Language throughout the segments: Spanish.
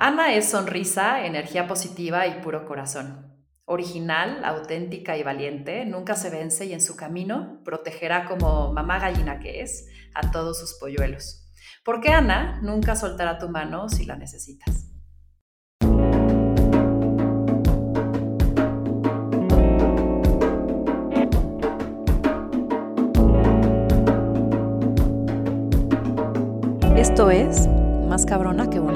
Ana es sonrisa, energía positiva y puro corazón. Original, auténtica y valiente, nunca se vence y en su camino protegerá como mamá gallina que es a todos sus polluelos. Porque Ana nunca soltará tu mano si la necesitas. Esto es Más cabrona que.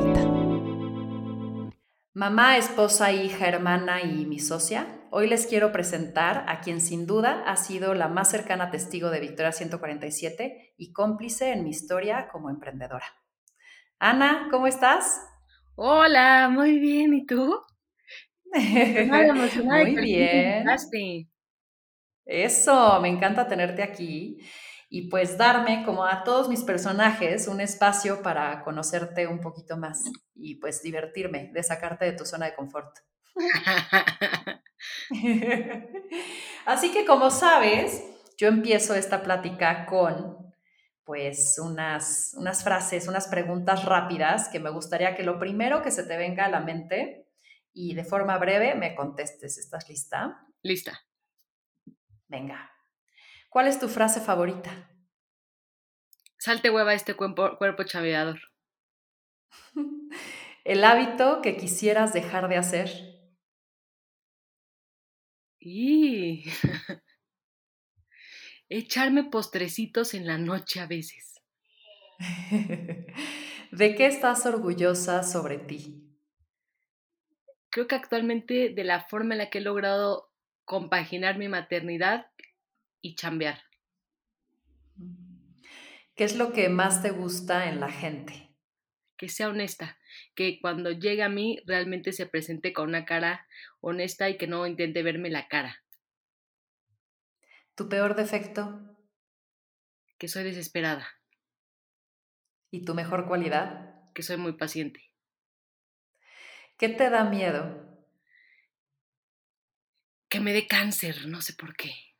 Mamá, esposa, hija, hermana y mi socia, hoy les quiero presentar a quien sin duda ha sido la más cercana testigo de Victoria 147 y cómplice en mi historia como emprendedora. Ana, ¿cómo estás? Hola, muy bien, ¿y tú? muy bien. Eso, me encanta tenerte aquí y pues darme, como a todos mis personajes, un espacio para conocerte un poquito más y pues divertirme, de sacarte de tu zona de confort. Así que como sabes, yo empiezo esta plática con pues unas, unas frases, unas preguntas rápidas que me gustaría que lo primero que se te venga a la mente y de forma breve me contestes. ¿Estás lista? Lista. Venga. ¿Cuál es tu frase favorita? Salte hueva este cuerpo, cuerpo chaveador. El hábito que quisieras dejar de hacer. Y echarme postrecitos en la noche a veces. ¿De qué estás orgullosa sobre ti? Creo que actualmente de la forma en la que he logrado compaginar mi maternidad y chambear. ¿Qué es lo que más te gusta en la gente? Que sea honesta, que cuando llegue a mí realmente se presente con una cara honesta y que no intente verme la cara. ¿Tu peor defecto? Que soy desesperada. ¿Y tu mejor cualidad? Que soy muy paciente. ¿Qué te da miedo? Que me dé cáncer, no sé por qué.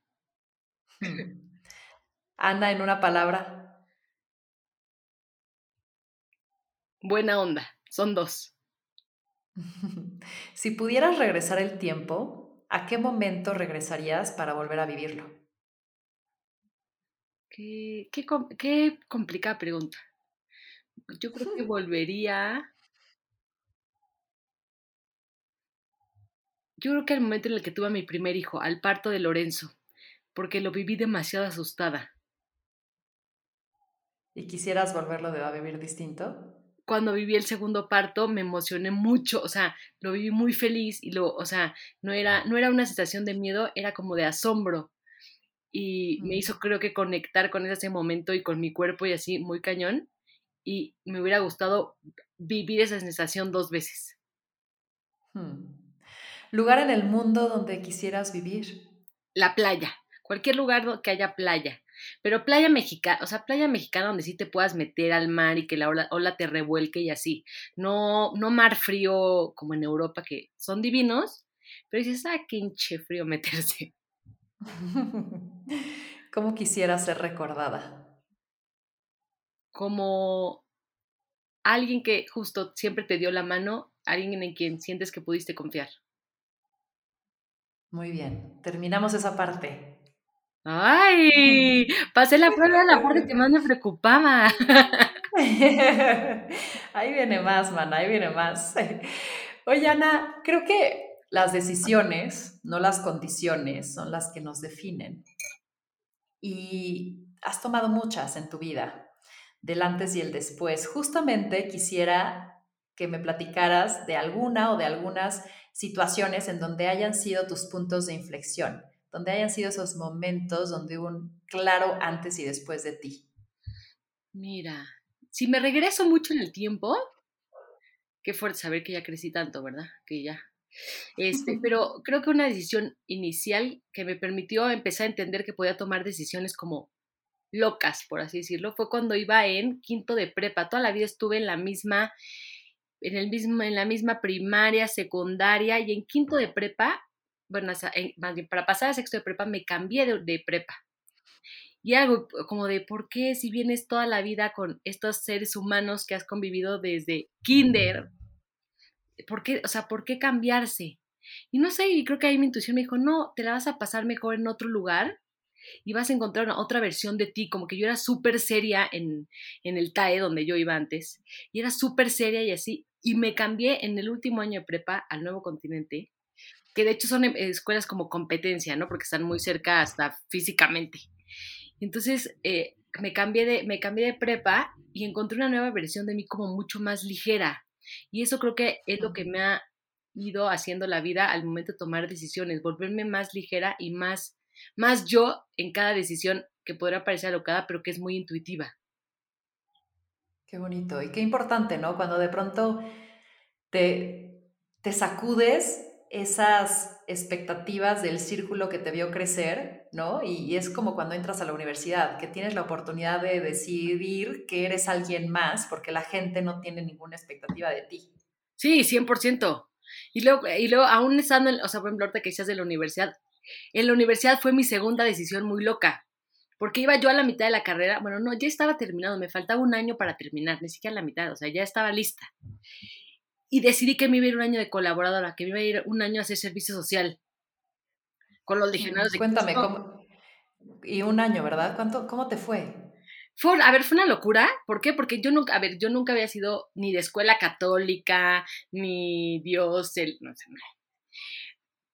Ana, en una palabra. Buena onda, son dos. si pudieras regresar el tiempo, ¿a qué momento regresarías para volver a vivirlo? Qué, qué, qué complicada pregunta. Yo creo que volvería. Yo creo que al momento en el que tuve a mi primer hijo, al parto de Lorenzo porque lo viví demasiado asustada. ¿Y quisieras volverlo a vivir distinto? Cuando viví el segundo parto me emocioné mucho, o sea, lo viví muy feliz y lo, o sea, no era, no era una sensación de miedo, era como de asombro. Y me hizo creo que conectar con ese momento y con mi cuerpo y así muy cañón. Y me hubiera gustado vivir esa sensación dos veces. Hmm. ¿Lugar en el mundo donde quisieras vivir? La playa cualquier lugar que haya playa. Pero playa mexicana, o sea, playa mexicana donde sí te puedas meter al mar y que la ola, te revuelque y así. No, no mar frío como en Europa, que son divinos, pero dices, ah, qué hinche frío meterse. ¿Cómo quisiera ser recordada? Como alguien que justo siempre te dio la mano, alguien en quien sientes que pudiste confiar. Muy bien, terminamos esa parte. Ay, pasé la prueba de la parte que más me preocupaba. Ahí viene más, man, ahí viene más. Oye, Ana, creo que las decisiones, no las condiciones, son las que nos definen. Y has tomado muchas en tu vida, del antes y el después. Justamente quisiera que me platicaras de alguna o de algunas situaciones en donde hayan sido tus puntos de inflexión donde hayan sido esos momentos donde hubo un claro antes y después de ti. Mira, si me regreso mucho en el tiempo, qué fuerte saber que ya crecí tanto, ¿verdad? Que ya. Este, pero creo que una decisión inicial que me permitió empezar a entender que podía tomar decisiones como locas, por así decirlo, fue cuando iba en quinto de prepa. Toda la vida estuve en la misma, en el mismo, en la misma primaria, secundaria y en quinto de prepa bueno, para pasar a sexto de prepa me cambié de, prepa. Y algo como de por qué si vienes toda la vida con estos seres humanos que has convivido desde kinder, ¿por qué, o sea, por qué cambiarse? Y no sé, y creo que ahí mi intuición me dijo, no, te la vas a pasar mejor en otro lugar y vas a encontrar otra versión de ti, como que yo era súper seria en, en el TAE, donde yo iba antes, y era súper seria y así, y me cambié en el último año de prepa al nuevo continente, que de hecho son em, escuelas como competencia, ¿no? Porque están muy cerca hasta físicamente. Entonces, eh, me, cambié de, me cambié de prepa y encontré una nueva versión de mí como mucho más ligera. Y eso creo que es lo que me ha ido haciendo la vida al momento de tomar decisiones, volverme más ligera y más, más yo en cada decisión que podrá parecer alocada, pero que es muy intuitiva. Qué bonito y qué importante, ¿no? Cuando de pronto te, te sacudes esas expectativas del círculo que te vio crecer, ¿no? Y, es como cuando entras a la universidad, que tienes la oportunidad de decidir que eres alguien más porque la gente no tiene ninguna expectativa de ti. Sí, 100%. Y luego, y luego aún estando, en, o sea, por ejemplo, ahorita que decías de la universidad, en la universidad fue mi segunda decisión muy loca, porque iba yo a la mitad de la carrera, bueno, no, ya estaba terminado, me faltaba un año para terminar, ni siquiera la mitad, o sea, ya estaba lista. Y decidí que me iba a ir un año de colaboradora, que me iba a ir un año a hacer servicio social con los legionarios de Cuéntame, ¿cómo? Y un año, ¿verdad? ¿Cuánto, ¿Cómo te fue? Fue, a ver, fue una locura. ¿Por qué? Porque yo nunca, a ver, yo nunca había sido ni de escuela católica, ni Dios, el, no sé.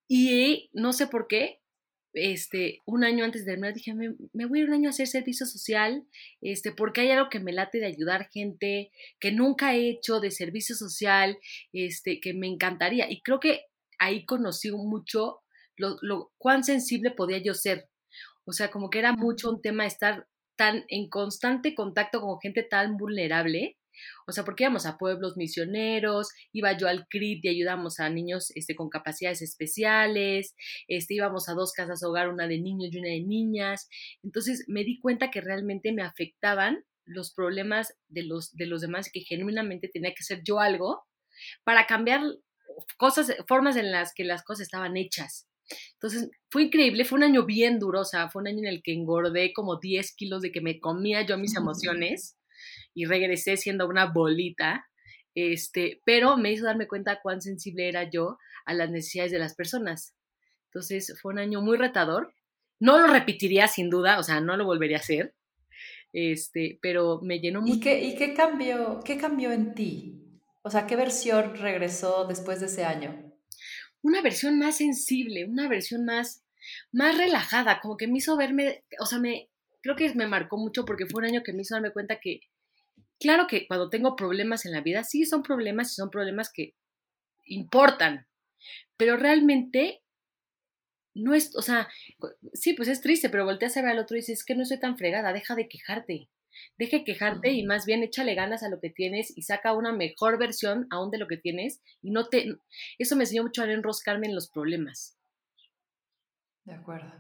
Y no sé por qué, este, un año antes de terminar dije, me, voy a ir un año a hacer servicio social, este, porque hay algo que me late de ayudar gente, que nunca he hecho de servicio social, este, que me encantaría. Y creo que ahí conocí mucho lo, lo cuán sensible podía yo ser. O sea, como que era mucho un tema estar tan en constante contacto con gente tan vulnerable. O sea, porque íbamos a pueblos misioneros, iba yo al CRIT y ayudamos a niños este, con capacidades especiales, este, íbamos a dos casas hogar, una de niños y una de niñas. Entonces me di cuenta que realmente me afectaban los problemas de los, de los demás y que genuinamente tenía que hacer yo algo para cambiar cosas, formas en las que las cosas estaban hechas. Entonces, fue increíble, fue un año bien duro, o sea, fue un año en el que engordé como 10 kilos de que me comía yo mis emociones y regresé siendo una bolita, este, pero me hizo darme cuenta cuán sensible era yo a las necesidades de las personas. Entonces, fue un año muy retador. No lo repetiría sin duda, o sea, no lo volvería a hacer, este, pero me llenó mucho. ¿Y qué, y qué cambió, qué cambió en ti? O sea, ¿qué versión regresó después de ese año? una versión más sensible, una versión más, más relajada, como que me hizo verme, o sea, me, creo que me marcó mucho porque fue un año que me hizo darme cuenta que, claro que cuando tengo problemas en la vida, sí son problemas y son problemas que importan, pero realmente no es, o sea, sí, pues es triste, pero volteas a ver al otro y dices, es que no soy tan fregada, deja de quejarte. Deje quejarte y más bien échale ganas a lo que tienes y saca una mejor versión aún de lo que tienes y no te... Eso me enseñó mucho a enroscarme en los problemas. De acuerdo.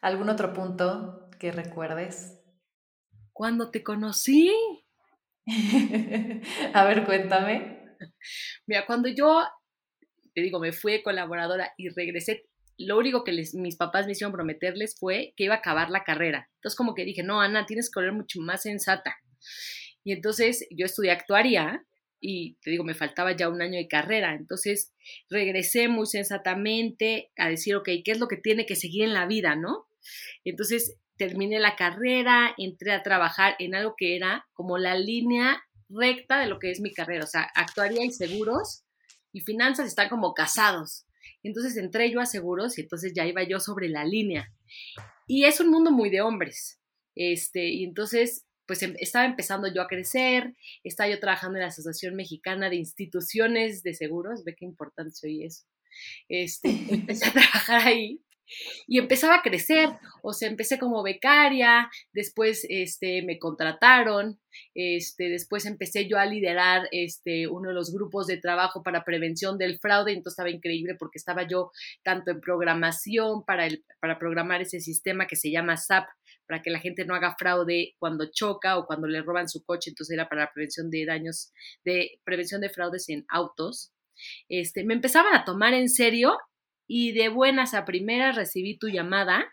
¿Algún otro punto que recuerdes? Cuando te conocí. a ver, cuéntame. Mira, cuando yo, te digo, me fui colaboradora y regresé, lo único que les, mis papás me hicieron prometerles fue que iba a acabar la carrera. Entonces como que dije, no, Ana, tienes que ser mucho más sensata. Y entonces yo estudié actuaría y te digo, me faltaba ya un año de carrera. Entonces regresé muy sensatamente a decir, ok, ¿qué es lo que tiene que seguir en la vida, no? Entonces terminé la carrera, entré a trabajar en algo que era como la línea recta de lo que es mi carrera. O sea, actuaría y seguros y finanzas están como casados. Entonces entré yo a seguros y entonces ya iba yo sobre la línea. Y es un mundo muy de hombres. Este, y entonces, pues em, estaba empezando yo a crecer, estaba yo trabajando en la Asociación Mexicana de Instituciones de Seguros, ve qué importante soy eso. Este, empecé a trabajar ahí y empezaba a crecer, o sea, empecé como becaria, después este, me contrataron, este, después empecé yo a liderar este, uno de los grupos de trabajo para prevención del fraude, entonces estaba increíble porque estaba yo tanto en programación para, el, para programar ese sistema que se llama SAP, para que la gente no haga fraude cuando choca o cuando le roban su coche, entonces era para la prevención de daños, de prevención de fraudes en autos. Este, me empezaban a tomar en serio y de buenas a primeras recibí tu llamada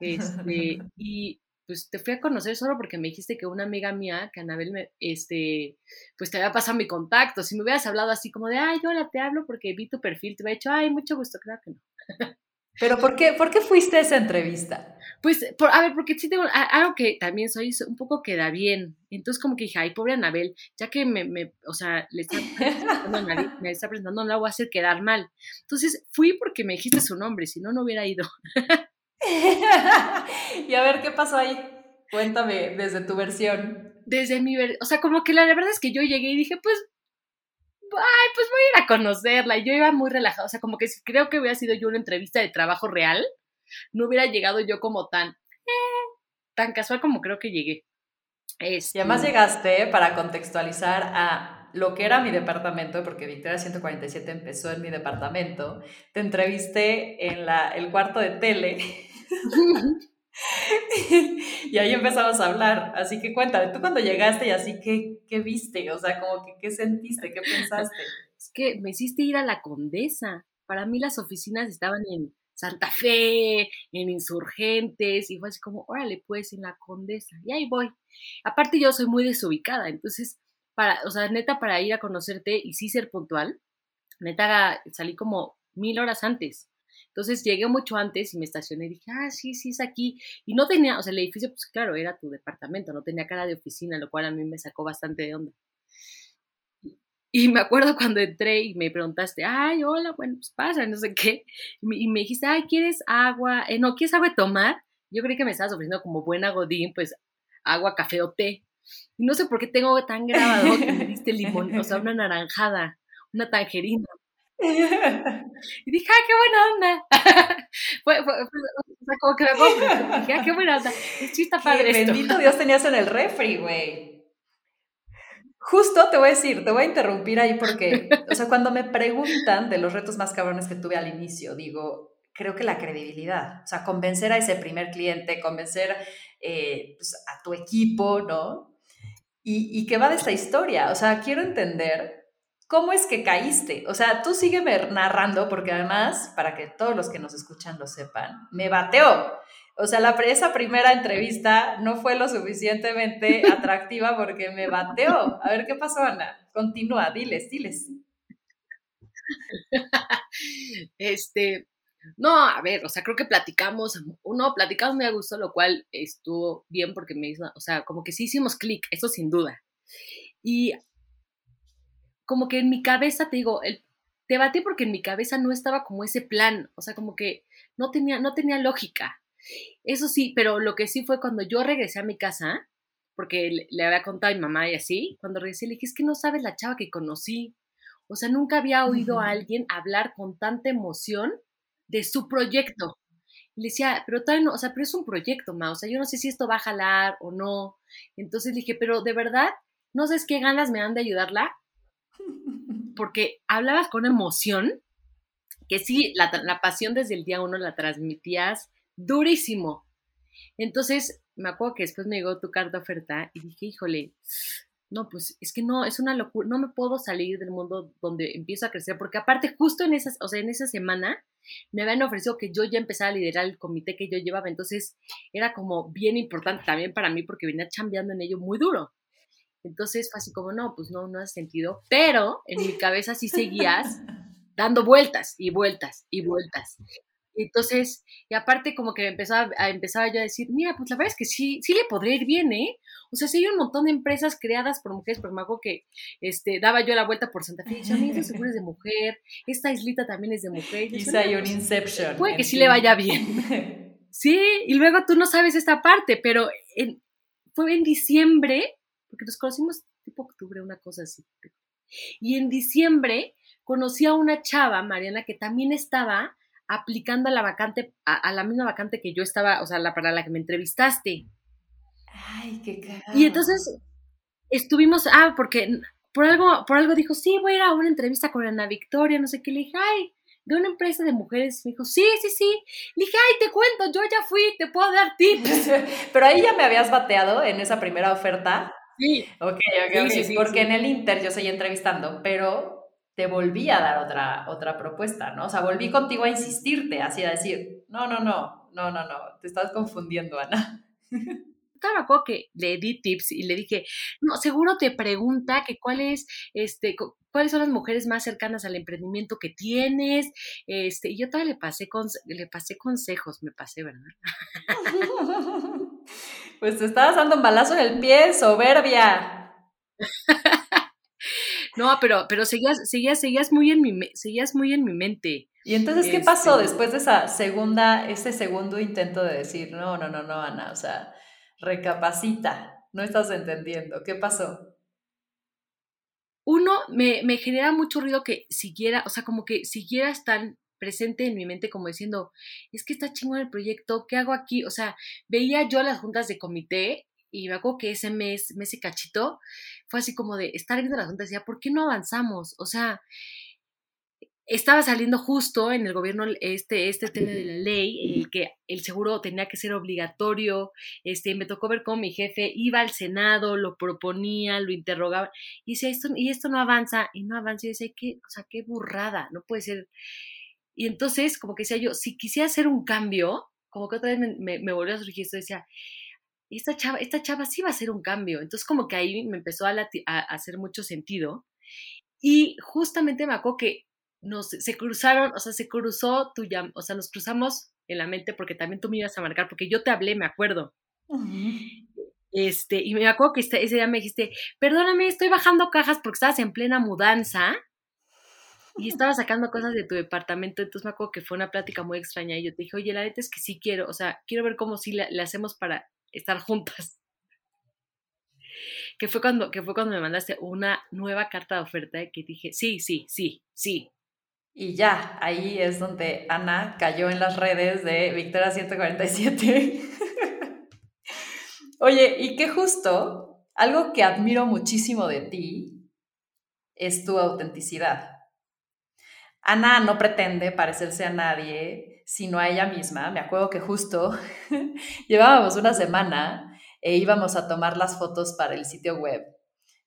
este, y pues te fui a conocer solo porque me dijiste que una amiga mía, que Anabel, me, este, pues te había pasado mi contacto. Si me hubieras hablado así como de, ay, hola, te hablo porque vi tu perfil, te hubiera dicho, ay, mucho gusto, claro que no. Pero ¿por qué, ¿por qué fuiste a esa entrevista? Pues, por, a ver, porque sí tengo algo que también soy un poco queda bien. Entonces, como que dije, ay, pobre Anabel, ya que me, me o sea, le está presentando, me está presentando, no la voy a hacer quedar mal. Entonces, fui porque me dijiste su nombre, si no, no hubiera ido. y a ver, ¿qué pasó ahí? Cuéntame desde tu versión. Desde mi versión, o sea, como que la, verdad es que yo llegué y dije, pues, ay, pues voy a ir a conocerla. Y yo iba muy relajada, o sea, como que creo que hubiera sido yo una entrevista de trabajo real, no hubiera llegado yo como tan, eh, tan casual como creo que llegué. Este... Y además llegaste para contextualizar a lo que era mi departamento, porque Victoria 147 empezó en mi departamento. Te entrevisté en la, el cuarto de tele. y ahí empezamos a hablar. Así que cuéntame, tú cuando llegaste y así, ¿qué, qué viste? O sea, como que, ¿qué sentiste? ¿Qué pensaste? Es que me hiciste ir a la Condesa. Para mí las oficinas estaban en Santa Fe, en Insurgentes, y fue así como, órale, pues en la Condesa. Y ahí voy. Aparte yo soy muy desubicada, entonces, para, o sea, neta, para ir a conocerte y sí ser puntual, neta, salí como mil horas antes. Entonces llegué mucho antes y me estacioné y dije, ah, sí, sí, es aquí. Y no tenía, o sea, el edificio, pues claro, era tu departamento, no tenía cara de oficina, lo cual a mí me sacó bastante de onda. Y me acuerdo cuando entré y me preguntaste, ay, hola, bueno, pues pasa, no sé qué. Y me, dijiste, ay, ¿quieres agua? Eh, no, ¿quieres agua de tomar? Yo creí que me estabas ofreciendo como buena godín, pues agua, café o té. Y no sé por qué tengo tan grabado que me diste limón, o sea, una naranjada, una tangerina. Y dije, ¡ay, qué buena onda! fue, fue, fue, o sea, como que me dije, ¡ay, qué buena onda! Es chista padre esto. Bendito Dios tenías en el refri, güey. Justo te voy a decir, te voy a interrumpir ahí porque, o sea, cuando me preguntan de los retos más cabrones que tuve al inicio, digo, creo que la credibilidad, o sea, convencer a ese primer cliente, convencer eh, pues, a tu equipo, ¿no? Y, y que va de esta historia, o sea, quiero entender ¿Cómo es que caíste? O sea, tú sígueme narrando porque además, para que todos los que nos escuchan lo sepan, me bateó. O sea, la, esa primera entrevista no fue lo suficientemente atractiva porque me bateó. A ver qué pasó, Ana. Continúa, diles, diles. Este, no, a ver, o sea, creo que platicamos, uno, platicamos muy a gusto, lo cual estuvo bien porque me hizo, o sea, como que sí hicimos clic, eso sin duda. Y como que en mi cabeza, te digo, el, te batí porque en mi cabeza no estaba como ese plan, o sea, como que no tenía, no tenía lógica. Eso sí, pero lo que sí fue cuando yo regresé a mi casa, porque le, había contado a mi mamá y así, cuando regresé le dije, es que no sabes la chava que conocí. O sea, nunca había oído a alguien hablar con tanta emoción de su proyecto. Y le decía, pero todavía no, o sea, pero es un proyecto, ma, o sea, yo no sé si esto va a jalar o no. Entonces le dije, pero de verdad, no sabes qué ganas me dan de ayudarla porque hablabas con emoción, que sí, la, pasión desde el día uno la transmitías durísimo. Entonces, me acuerdo que después me llegó tu carta oferta y dije, híjole, no, pues es que no, es una locura, no me puedo salir del mundo donde empiezo a crecer, porque aparte justo en esas, o sea, en esa semana me habían ofrecido que yo ya empezara a liderar el comité que yo llevaba, entonces era como bien importante también para mí porque venía chambeando en ello muy duro. Entonces fue así como, no, pues no, no hace sentido, pero en mi cabeza sí seguías dando vueltas y vueltas y vueltas. Entonces, y aparte como que empezaba, empezaba yo a decir, mira, pues la verdad es que sí, sí le podría ir bien, ¿eh? O sea, sí hay un montón de empresas creadas por mujeres, pero me acuerdo que este, daba yo la vuelta por Santa Fe y decía, mira, seguro es de mujer, esta islita también es de mujer. Y hay un Inception. Puede que sí le vaya bien. Sí, y luego tú no sabes esta parte, pero fue en diciembre porque nos conocimos tipo octubre, una cosa así. Y en diciembre conocí a una chava, Mariana, que también estaba aplicando a la vacante, a, la misma vacante que yo estaba, o sea, la para la que me entrevistaste. Ay, qué cagado. Y entonces estuvimos, ah, porque por algo, por algo dijo, sí, voy a ir a una entrevista con Ana Victoria, no sé qué, le dije, ay, de una empresa de mujeres. Me dijo, sí, sí, sí. Le dije, ay, te cuento, yo ya fui, te puedo dar tips. Pero ahí ya me habías bateado en esa primera oferta. Sí. Ok, ok, sí, porque en el Inter yo seguí entrevistando, pero te volví a dar otra, otra propuesta, ¿no? O sea, volví contigo a insistirte, así a decir, no, no, no, no, no, no, te estás confundiendo, Ana. me acuerdo que le di tips y le dije, no, seguro te pregunta que cuál es, este, cuáles son las mujeres más cercanas al emprendimiento que tienes, este, y yo todavía le pasé, le pasé consejos, me pasé, ¿verdad? Pues te estabas dando un balazo en el pie, soberbia. no, pero, pero seguías, seguías, seguías muy en mi, seguías muy en mi mente. Y entonces, ¿qué pasó este después de esa segunda, ese segundo intento de decir, no, no, no, no, Ana, o sea, recapacita, no estás entendiendo, ¿qué pasó? Uno, me, me genera mucho ruido que siguiera, o sea, como que siguieras tan presente en mi mente como diciendo, es que está chingón el proyecto, ¿qué hago aquí? O sea, veía yo las juntas de comité y me acuerdo que ese mes, mes cachito, fue así como de estar viendo las juntas y decía, ¿por qué no avanzamos? O sea, estaba saliendo justo en el gobierno este, este tema de la ley, el que el seguro tenía que ser obligatorio, este, me tocó ver cómo mi jefe iba al Senado, lo proponía, lo interrogaba, y decía, esto, y esto no avanza, y no avanza, y decía, qué, o sea, qué burrada, no puede ser. Y entonces, como que decía yo, si quisiera hacer un cambio, como que otra vez me, me, volvió a surgir esto, decía, esta chava, esta chava sí va a hacer un cambio. Entonces, como que ahí me empezó a, a hacer mucho sentido. Y justamente me acuerdo que nos, se cruzaron, o sea, se cruzó tu o sea, nos cruzamos en la mente porque también tú me ibas a marcar, porque yo te hablé, me acuerdo. Este, y me acuerdo que este, ese día me dijiste, perdóname, estoy bajando cajas porque estabas en plena mudanza y estaba sacando cosas de tu departamento, entonces me acuerdo que fue una plática muy extraña y yo te dije, oye, la neta es que sí quiero, o sea, quiero ver cómo sí le, hacemos para estar juntas. Que fue, cuando, que fue cuando me mandaste una nueva carta de oferta que dije, sí, sí, sí, sí, y ya, ahí es donde Ana cayó en las redes de Victoria 147. Oye, y qué justo, algo que admiro muchísimo de ti es tu autenticidad. Ana no pretende parecerse a nadie, sino a ella misma. Me acuerdo que justo llevábamos una semana e íbamos a tomar las fotos para el sitio web,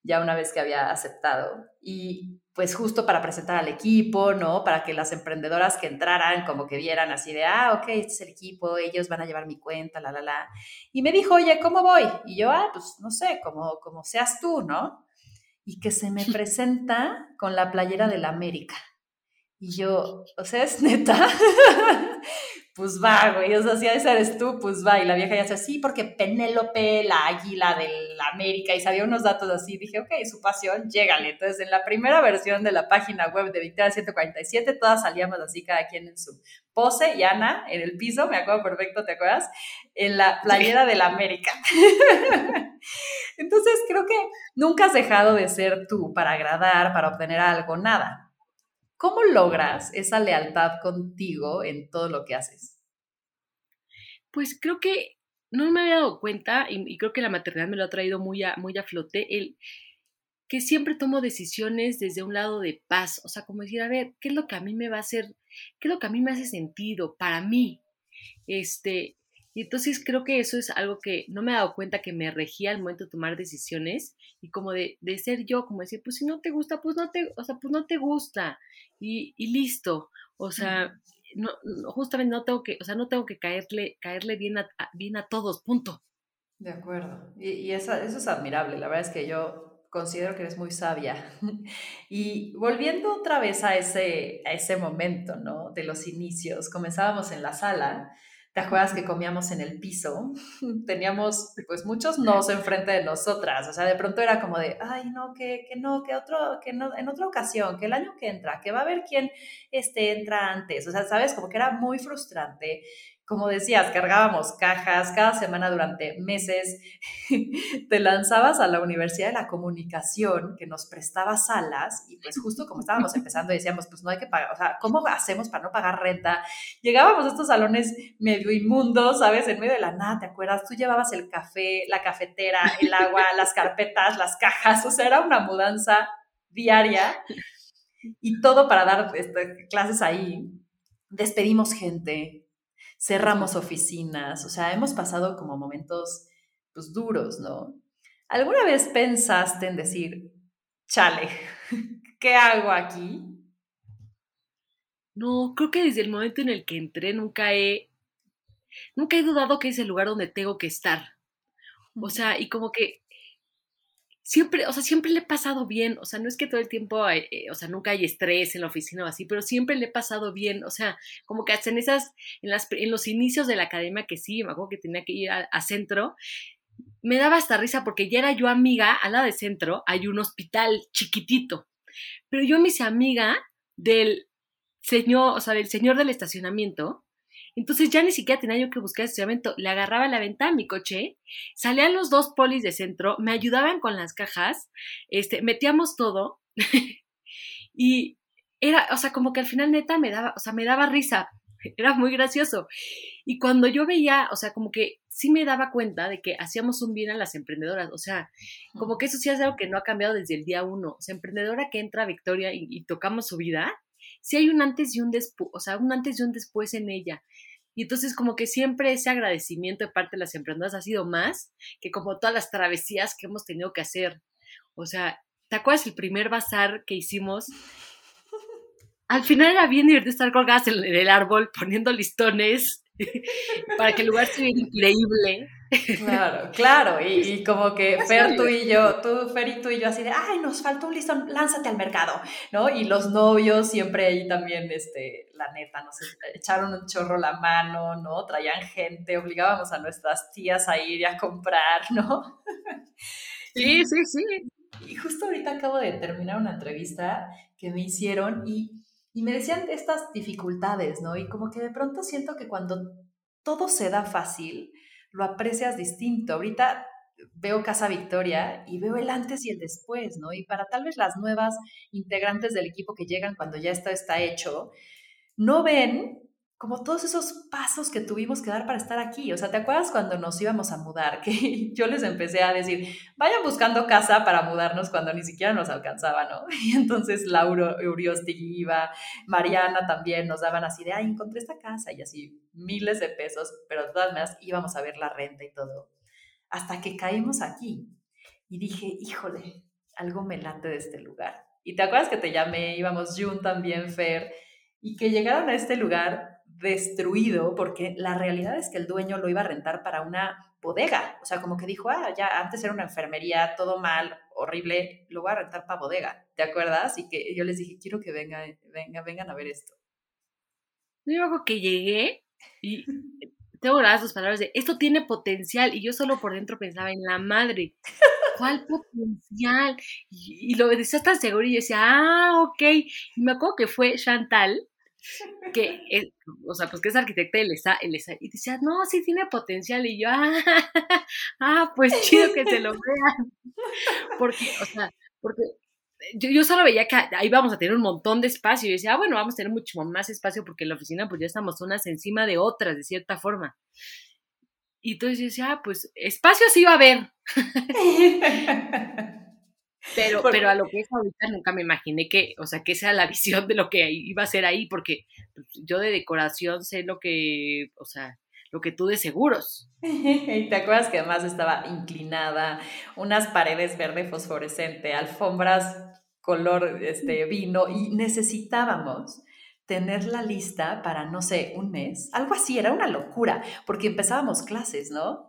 ya una vez que había aceptado. Y pues justo para presentar al equipo, ¿no? Para que las emprendedoras que entraran como que vieran así de, ah, ok, este es el equipo, ellos van a llevar mi cuenta, la, la, la. Y me dijo, oye, ¿cómo voy? Y yo, ah, pues no sé, como, como seas tú, ¿no? Y que se me presenta con la playera de la América. Y yo, o sea, es neta. pues va, güey, o sea, si esa eres tú, pues va. Y la vieja ya dice, sí, porque Penélope, la águila de la América, y sabía unos datos así. Dije, ok, su pasión, llégale. Entonces, en la primera versión de la página web de Victoria 147, todas salíamos así, cada quien en su pose, y Ana en el piso, me acuerdo perfecto, ¿te acuerdas? En la playera de la América. Entonces, creo que nunca has dejado de ser tú para agradar, para obtener algo, nada ¿Cómo logras esa lealtad contigo en todo lo que haces? Pues creo que no me había dado cuenta y, creo que la maternidad me lo ha traído muy a, muy a flote, el que siempre tomo decisiones desde un lado de paz, o sea, como decir, a ver, ¿qué es lo que a mí me va a hacer, qué es lo que a mí me hace sentido para mí? Este, y entonces creo que eso es algo que no me he dado cuenta que me regía al momento de tomar decisiones y como de, de ser yo, como decir, pues si no te gusta, pues no te, o sea, pues no te gusta y, y listo. O sea, no, justamente no tengo que, o sea, no tengo que caerle, caerle bien a, bien a todos, punto. De acuerdo. Y, y eso, eso es admirable. La verdad es que yo considero que eres muy sabia. Y volviendo otra vez a ese, a ese momento, ¿no? De los inicios, comenzábamos en la sala ¿Te que comíamos en el piso? Teníamos pues muchos nos enfrente de nosotras, o sea, de pronto era como de, ay, no, que, que no, que otro, que no, en otra ocasión, que el año que entra, que va a haber quien este, entra antes, o sea, sabes, como que era muy frustrante como decías, cargábamos cajas cada semana durante meses, te lanzabas a la Universidad de la Comunicación que nos prestaba salas y pues justo como estábamos empezando decíamos, pues no hay que pagar, o sea, ¿cómo hacemos para no pagar renta? Llegábamos a estos salones medio inmundos, ¿sabes? En medio de la nada, ¿te acuerdas? Tú llevabas el café, la cafetera, el agua, las carpetas, las cajas, o sea, era una mudanza diaria y todo para dar este, clases ahí. Despedimos gente, cerramos oficinas, o sea, hemos pasado como momentos pues duros, ¿no? ¿Alguna vez pensaste en decir, chale, ¿qué hago aquí? No, creo que desde el momento en el que entré nunca he, nunca he dudado que es el lugar donde tengo que estar. O sea, y como que siempre, o sea, siempre le he pasado bien, o sea, no es que todo el tiempo, eh, o sea, nunca hay estrés en la oficina o así, pero siempre le he pasado bien, o sea, como que hasta en esas, en, las, en los inicios de la academia que sí, me acuerdo que tenía que ir a, centro, me daba hasta risa porque ya era yo amiga, al lado de centro hay un hospital chiquitito, pero yo me hice amiga del señor, o sea, del señor del estacionamiento, entonces ya ni siquiera tenía yo que buscar estacionamiento. Le agarraba la ventana a mi coche, salían los dos polis de centro, me ayudaban con las cajas, este, metíamos todo y era, o sea, como que al final neta me daba, o sea, me daba risa, era muy gracioso. Y cuando yo veía, o sea, como que sí me daba cuenta de que hacíamos un bien a las emprendedoras, o sea, como que eso sí es algo que no ha cambiado desde el día uno. O sea, emprendedora que entra a Victoria y, y tocamos su vida, sí hay un antes y un después, o sea, un antes y un después en ella. Y entonces como que siempre ese agradecimiento de parte de las emprendedoras ha sido más que como todas las travesías que hemos tenido que hacer. O sea, ¿te acuerdas el primer bazar que hicimos? Al final era bien divertido estar colgadas en el árbol poniendo listones para que el lugar se viera increíble. Claro, claro, y, como que Fer, tú y yo, tú, Fer y tú y yo así de, ay, nos faltó un listón, lánzate al mercado, ¿no? Y los novios siempre ahí también, este, la neta, nos echaron un chorro la mano, ¿no? Traían gente, obligábamos a nuestras tías a ir a comprar, ¿no? Sí, sí, sí. Y justo ahorita acabo de terminar una entrevista que me hicieron y y me decían estas dificultades, ¿no? Y como que de pronto siento que cuando todo se da fácil, lo aprecias distinto. Ahorita veo Casa Victoria y veo el antes y el después, ¿no? Y para tal vez las nuevas integrantes del equipo que llegan cuando ya esto está hecho, no ven como todos esos pasos que tuvimos que dar para estar aquí. O sea, ¿te acuerdas cuando nos íbamos a mudar? Que yo les empecé a decir, vayan buscando casa para mudarnos cuando ni siquiera nos alcanzaba, ¿no? Y entonces Lauro Uriostigui iba, Mariana también nos daban así de, ay, encontré esta casa y así miles de pesos, pero de todas maneras íbamos a ver la renta y todo. Hasta que caímos aquí y dije, híjole, algo me late de este lugar. Y te acuerdas que te llamé, íbamos Jun también, Fer, y que llegaron a este lugar destruido porque la realidad es que el dueño lo iba a rentar para una bodega. O sea, como que dijo, ah, ya antes era una enfermería, todo mal, horrible, lo voy a rentar para bodega. ¿Te acuerdas? Y que yo les dije, quiero que vengan, vengan, vengan a ver esto. Yo algo que llegué y tengo las dos palabras de, esto tiene potencial. Y yo solo por dentro pensaba en la madre. ¿Cuál potencial? Y, lo decía tan seguro y yo decía, ah, ok. Y me acuerdo que fue Chantal, que, es, o sea, pues que es arquitecta y, les, y decía, no, sí tiene potencial, y yo, ah, ah, pues chido que se lo vean, porque, o sea, porque yo, yo, solo veía que ahí vamos a tener un montón de espacio, y decía, ah, bueno, vamos a tener mucho más espacio porque en la oficina pues ya estamos unas encima de otras, de cierta forma. Y entonces yo decía, ah, pues espacio sí va a haber. Pero, pero a lo que es ahorita nunca me imaginé que, o sea, que sea la visión de lo que iba a ser ahí, porque pues, yo de decoración sé lo que, o sea, lo que tú de seguros. Y te acuerdas que además estaba inclinada, unas paredes verde fosforescente, alfombras color este, vino, y necesitábamos tener la lista para, no sé, un mes, algo así, era una locura, porque empezábamos clases, ¿no?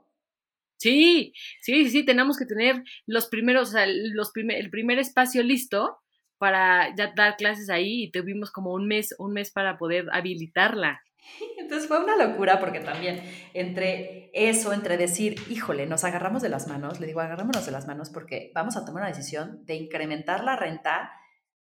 Sí, sí, sí, tenemos que tener los primeros, o sea, los el primer espacio listo para ya dar clases ahí y tuvimos como un mes, un mes para poder habilitarla. Entonces fue una locura porque también entre eso, entre decir, híjole, nos agarramos de las manos, le digo, agarrámonos de las manos porque vamos a tomar una decisión de incrementar la renta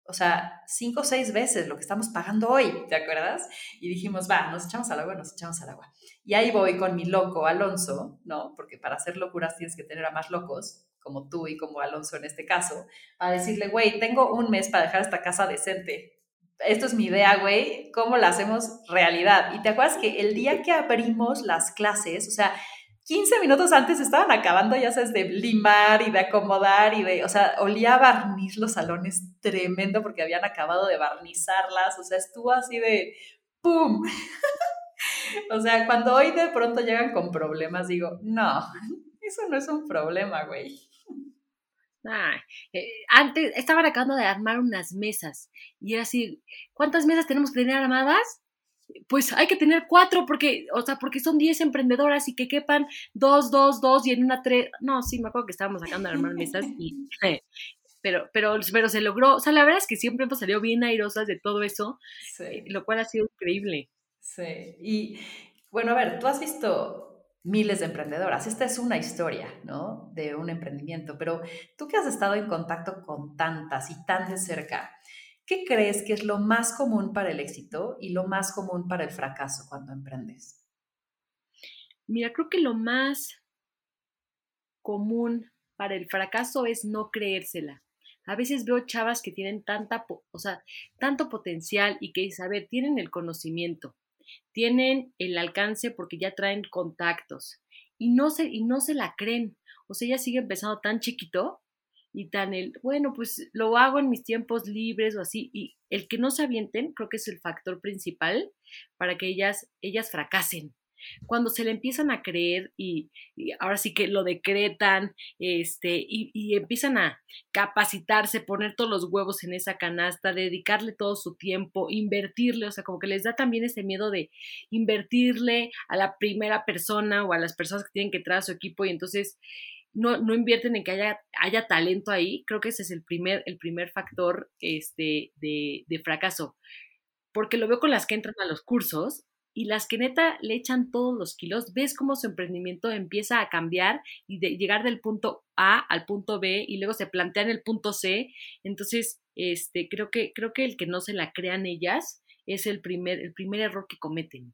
o sea, cinco o seis veces lo que estamos pagando hoy, ¿te acuerdas? Y dijimos, va, nos echamos al agua, nos echamos al agua. Y ahí voy con mi loco Alonso, ¿no? Porque para hacer locuras tienes que tener a más locos, como tú y como Alonso en este caso, para decirle, güey, tengo un mes para dejar esta casa decente. Esto es mi idea, güey, ¿cómo la hacemos realidad? Y te acuerdas que el día que abrimos las clases, o sea, 15 minutos antes estaban acabando, ya sabes, de limar y de acomodar y de, o sea, olía a barniz los salones tremendo porque habían acabado de barnizarlas, o sea, estuvo así de ¡pum! o sea, cuando hoy de pronto llegan con problemas, digo, no, eso no es un problema, güey. Eh, antes estaban acabando de armar unas mesas y era así, ¿cuántas mesas tenemos que tener armadas? Pues hay que tener cuatro porque, o sea, porque son diez emprendedoras y que quepan dos, dos, dos y en una tres. No, sí, me acuerdo que estábamos sacando las mesas y, pero, pero, pero se logró. O sea, la verdad es que siempre hemos salido bien airosas de todo eso, eh, lo cual ha sido increíble. Sí, y bueno, a ver, tú has visto miles de emprendedoras. Esta es una historia, ¿no? De un emprendimiento, pero tú que has estado en contacto con tantas y tan de cerca, ¿qué crees que es lo más común para el éxito y lo más común para el fracaso cuando emprendes? Mira, creo que lo más común para el fracaso es no creérsela. A veces veo chavas que tienen tanta, o sea, tanto potencial y que a ver, tienen el conocimiento, tienen el alcance porque ya traen contactos y no se, y no se la creen. O sea, ella sigue empezando tan chiquito y tan el, bueno, pues lo hago en mis tiempos libres o así. Y el que no se avienten creo que es el factor principal para que ellas, ellas fracasen cuando se le empiezan a creer y, ahora sí que lo decretan, este, y, empiezan a capacitarse, poner todos los huevos en esa canasta, dedicarle todo su tiempo, invertirle, o sea, como que les da también ese miedo de invertirle a la primera persona o a las personas que tienen que traer a su equipo y entonces no, no, invierten en que haya, haya talento ahí, creo que ese es el primer, el primer factor este, de, de fracaso. Porque lo veo con las que entran a los cursos, y las que neta le echan todos los kilos, ves cómo su emprendimiento empieza a cambiar y de llegar del punto A al punto B y luego se plantean el punto C. Entonces, este, creo que, creo que el que no se la crean ellas es el primer, el primer error que cometen.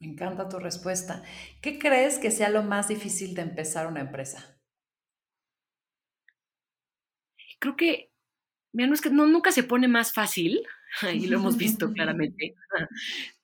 Me encanta tu respuesta. ¿Qué crees que sea lo más difícil de empezar una empresa? Creo que, mira, no es que no, nunca se pone más fácil, y lo hemos visto claramente,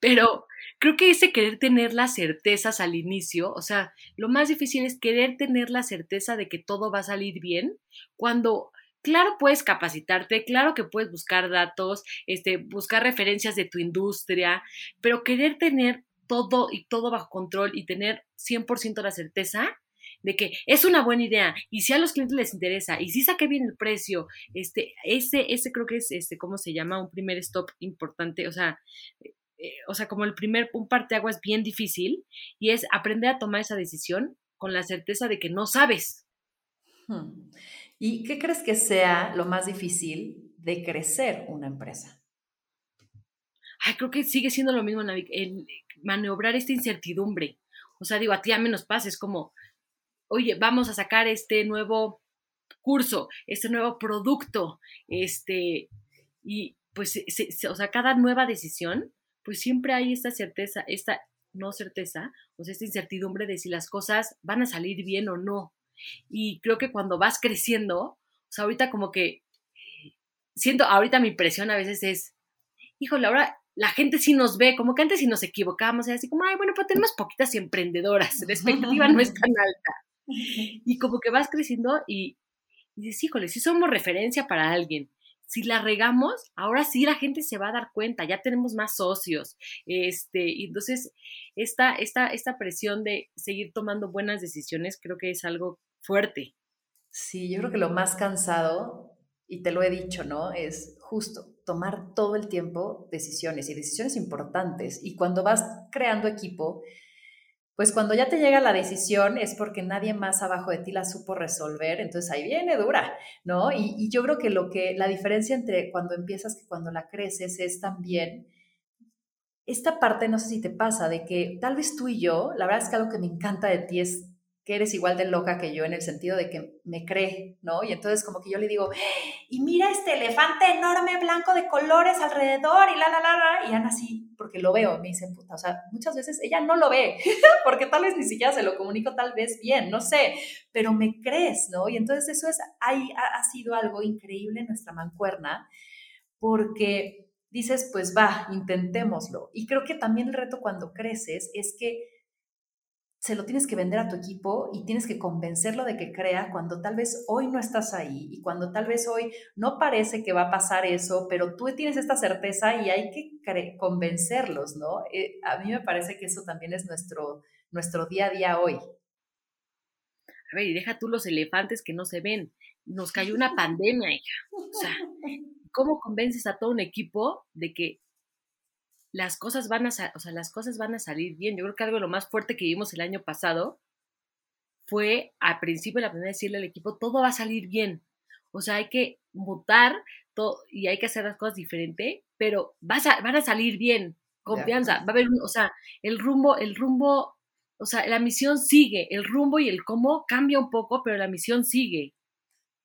pero creo que ese querer tener las certezas al inicio, o sea, lo más difícil es querer tener la certeza de que todo va a salir bien cuando claro puedes capacitarte, claro que puedes buscar datos, este, buscar referencias de tu industria, pero querer tener todo y todo bajo control y tener 100% la certeza de que es una buena idea y si a los clientes les interesa y si saque bien el precio, este, ese, ese creo que es, este, ¿cómo se llama? Un primer stop importante, o sea, eh, o sea, como el primer, un es bien difícil y es aprender a tomar esa decisión con la certeza de que no sabes. Hmm. ¿Y qué crees que sea lo más difícil de crecer una empresa? Ay, creo que sigue siendo lo mismo, el maniobrar esta incertidumbre. O sea, digo, a ti a menos pasa, es como, oye, vamos a sacar este nuevo curso, este nuevo producto, este, y pues, o sea, cada nueva decisión pues siempre hay esta certeza, esta no certeza, o sea, esta incertidumbre de si las cosas van a salir bien o no. Y creo que cuando vas creciendo, o sea, ahorita como que siento, ahorita mi impresión a veces es, híjole, ahora la gente sí nos ve, como que antes sí nos equivocábamos, así como, ay, bueno, pues tenemos poquitas emprendedoras, la expectativa no es tan alta. Y como que vas creciendo y, y dices, híjole, si somos referencia para alguien, si la regamos, ahora sí la gente se va a dar cuenta, ya tenemos más socios, este, y entonces esta, esta, esta presión de seguir tomando buenas decisiones creo que es algo fuerte. Sí, yo creo que lo más cansado, y te lo he dicho, ¿no? Es justo tomar todo el tiempo decisiones y decisiones importantes. Y cuando vas creando equipo, pues cuando ya te llega la decisión es porque nadie más abajo de ti la supo resolver, entonces ahí viene dura, ¿no? Y, yo creo que lo que, la diferencia entre cuando empiezas y cuando la creces es también esta parte, no sé si te pasa, de que tal vez tú y yo, la verdad es que algo que me encanta de ti es que eres igual de loca que yo en el sentido de que me cree, ¿no? Y entonces como que yo le digo, y mira este elefante enorme blanco de colores alrededor y la, la, la, y Ana sí, porque lo veo, me dice, puta, o sea, muchas veces ella no lo ve, porque tal vez ni siquiera se lo comunico tal vez bien, no sé, pero me crees, ¿no? Y entonces eso es, hay, ha, ha sido algo increíble en nuestra mancuerna, porque dices, pues va, intentémoslo. Y creo que también el reto cuando creces es que se lo tienes que vender a tu equipo y tienes que convencerlo de que crea cuando tal vez hoy no estás ahí y cuando tal vez hoy no parece que va a pasar eso, pero tú tienes esta certeza y hay que convencerlos, ¿no? Eh, a mí me parece que eso también es nuestro, nuestro día a día hoy. A ver, y deja tú los elefantes que no se ven. Nos cayó una pandemia, hija. O sea, ¿cómo convences a todo un equipo de que las cosas van a, o sea, las cosas van a salir bien. Yo creo que algo de lo más fuerte que vimos el año pasado fue al principio la primera decirle al equipo, todo va a salir bien. O sea, hay que mutar todo, y hay que hacer las cosas diferente, pero vas a, van a salir bien. Confianza, va a haber, o sea, el rumbo, el rumbo, o sea, la misión sigue, el rumbo y el cómo cambia un poco, pero la misión sigue.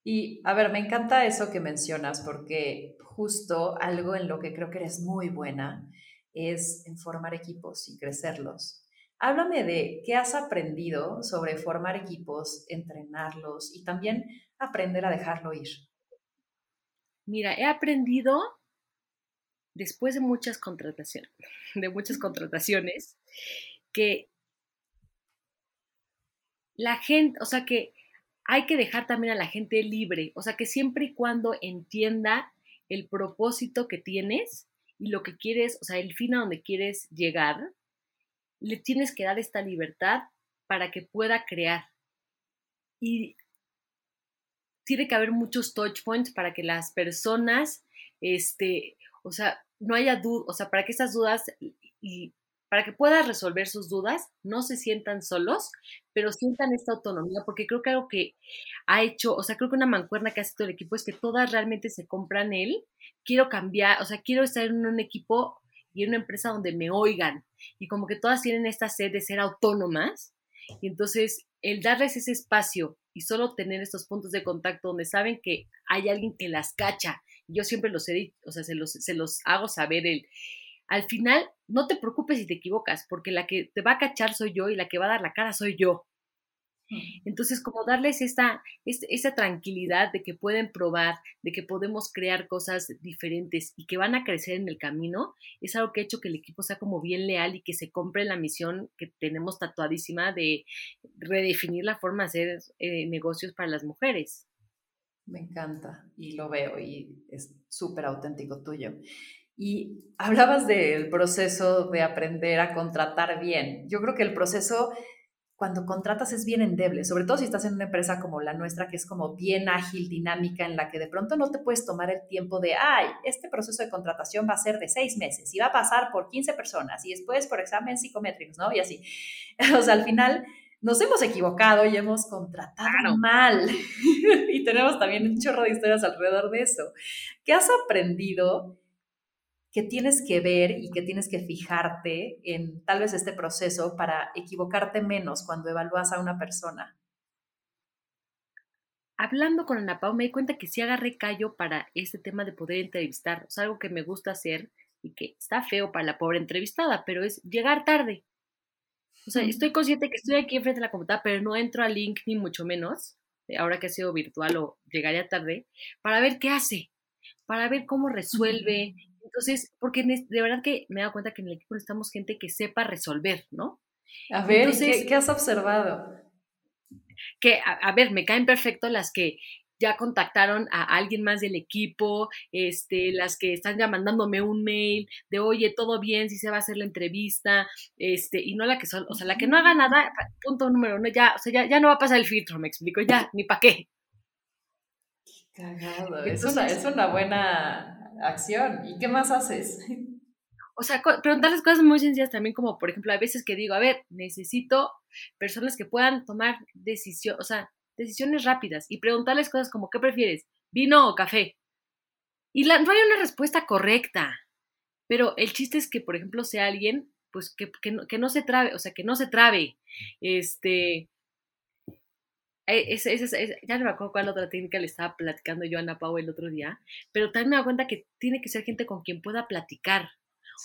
Y a ver, me encanta eso que mencionas porque justo algo en lo que creo que eres muy buena es en formar equipos y crecerlos. Háblame de qué has aprendido sobre formar equipos, entrenarlos y también aprender a dejarlo ir. Mira, he aprendido después de muchas contrataciones, de muchas contrataciones, que la gente, o sea, que hay que dejar también a la gente libre, o sea, que siempre y cuando entienda el propósito que tienes y lo que quieres, o sea, el fin a donde quieres llegar, le tienes que dar esta libertad para que pueda crear. Y tiene que haber muchos touch points para que las personas, este, o sea, no haya dudas, o sea, para que esas dudas y para que puedas resolver sus dudas, no se sientan solos, pero sientan esta autonomía, porque creo que algo que ha hecho, o sea, creo que una mancuerna que ha hecho el equipo es que todas realmente se compran él. Quiero cambiar, o sea, quiero estar en un equipo y en una empresa donde me oigan, y como que todas tienen esta sed de ser autónomas, y entonces el darles ese espacio y solo tener estos puntos de contacto donde saben que hay alguien que las cacha, yo siempre los he o sea, se los, se los hago saber el al final no te preocupes si te equivocas, porque la que te va a cachar soy yo y la que va a dar la cara soy yo. Entonces, como darles esta, esta, tranquilidad de que pueden probar, de que podemos crear cosas diferentes y que van a crecer en el camino, es algo que ha hecho que el equipo sea como bien leal y que se compre la misión que tenemos tatuadísima de redefinir la forma de hacer eh, negocios para las mujeres. Me encanta y lo veo y es súper auténtico tuyo. Y hablabas del proceso de aprender a contratar bien. Yo creo que el proceso cuando contratas es bien endeble, sobre todo si estás en una empresa como la nuestra, que es como bien ágil, dinámica, en la que de pronto no te puedes tomar el tiempo de, ay, este proceso de contratación va a ser de seis meses y va a pasar por 15 personas y después por exámenes psicométricos, ¿no? Y así. O sea, al final nos hemos equivocado y hemos contratado mal. y tenemos también un chorro de historias alrededor de eso. ¿Qué has aprendido que tienes que ver y que tienes que fijarte en tal vez este proceso para equivocarte menos cuando evalúas a una persona? Hablando con Ana Pau me di cuenta que sí agarré callo para este tema de poder entrevistar. Es algo que me gusta hacer y que está feo para la pobre entrevistada, pero es llegar tarde. O sea, estoy consciente que estoy aquí enfrente de la computadora, pero no entro a link ni mucho menos, eh, ahora que ha sido virtual o llegaría tarde, para ver qué hace, para ver cómo resuelve, entonces, porque de verdad que me he dado cuenta que en el equipo necesitamos gente que sepa resolver, ¿no? A ver, ¿qué, has observado? Que, a, ver, me caen perfecto las que ya contactaron a alguien más del equipo, este, las que están ya mandándome un mail de oye, todo bien, si se va a hacer la entrevista, este, y no la que son, o sea, la que no haga nada, punto número uno, ya, o sea, ya, ya no va a pasar el filtro, me explico, ya, ni para qué. Cagado, es una buena acción. ¿Y qué más haces? O sea, preguntarles cosas muy sencillas también, como por ejemplo, a veces que digo, a ver, necesito personas que puedan tomar decisiones, o sea, decisiones rápidas y preguntarles cosas como, ¿qué prefieres? ¿Vino o café? Y no hay una respuesta correcta, pero el chiste es que, por ejemplo, sea alguien, pues que, que, no, que no se trabe, o sea, que no se trabe, este, ya no me acuerdo cuál otra técnica le estaba platicando yo a Ana Pau el otro día, pero también me da cuenta que tiene que ser gente con quien pueda platicar.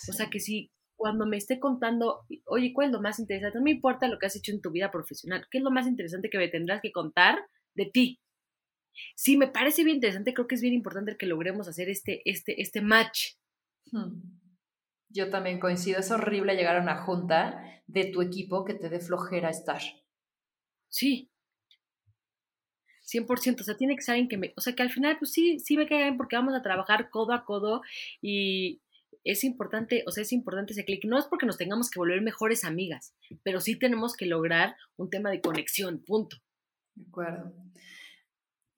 O sea, que si cuando me esté contando, oye, ¿cuál es lo más interesante? No me importa lo que has hecho en tu vida profesional, ¿qué es lo más interesante que me tendrás que contar de ti? Sí, me parece bien interesante, creo que es bien importante que logremos hacer este, este, este match. Hmm. Yo también coincido, es horrible llegar a una junta de tu equipo que te dé flojera estar. Sí, 100%, o sea, tiene que ser alguien que me, o sea, que al final, pues sí, sí me cae porque vamos a trabajar codo a codo y es importante, o sea, es importante ese clic. No es porque nos tengamos que volver mejores amigas, pero sí tenemos que lograr un tema de conexión, punto. De acuerdo.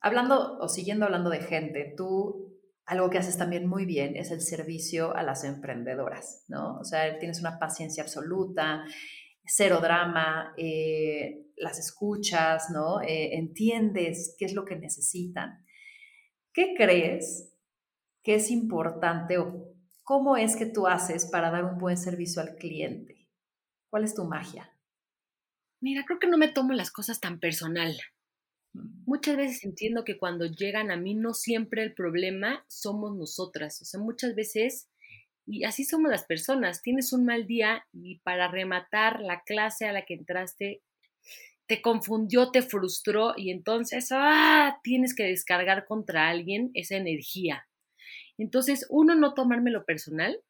Hablando o siguiendo hablando de gente, tú algo que haces también muy bien es el servicio a las emprendedoras, ¿no? O sea, tienes una paciencia absoluta, cero drama, eh, las escuchas, ¿no? Eh, entiendes qué es lo que necesitan. ¿Qué crees que es importante o cómo es que tú haces para dar un buen servicio al cliente? ¿Cuál es tu magia? Mira, creo que no me tomo las cosas tan personal. Muchas veces entiendo que cuando llegan a mí no siempre el problema somos nosotras. O sea, muchas veces, y así somos las personas, tienes un mal día y para rematar la clase a la que entraste, te confundió, te frustró y entonces, ¡ah! Tienes que descargar contra alguien esa energía. Entonces, uno, no tomármelo personal,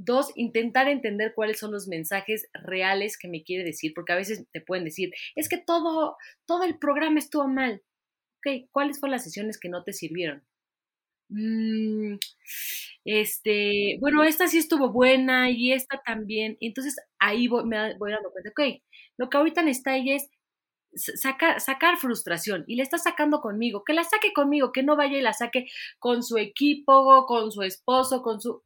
Dos, intentar entender cuáles son los mensajes reales que me quiere decir, porque a veces te pueden decir, es que todo, todo el programa estuvo mal. Ok, ¿cuáles fueron las sesiones que no te sirvieron? Mm, este, bueno, esta sí estuvo buena y esta también. Entonces ahí voy, me voy dando cuenta, ok, lo que ahorita necesita ella es sacar, sacar frustración y le está sacando conmigo, que la saque conmigo, que no vaya y la saque con su equipo, con su esposo, con su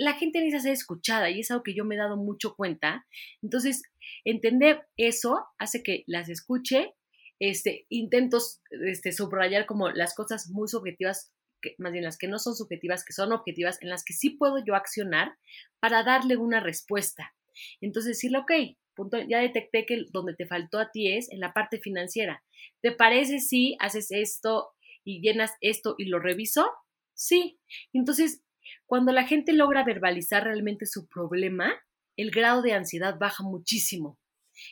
la gente necesita ser escuchada y es algo que yo me he dado mucho cuenta. Entonces, entender eso hace que las escuche, este, intento este, subrayar como las cosas muy subjetivas, más bien las que no son subjetivas, que son objetivas, en las que sí puedo yo accionar para darle una respuesta. Entonces, decirle, ok, punto, ya detecté que donde te faltó a ti es en la parte financiera. ¿Te parece si haces esto y llenas esto y lo reviso? Sí. Entonces, cuando la gente logra verbalizar realmente su problema, el grado de ansiedad baja muchísimo.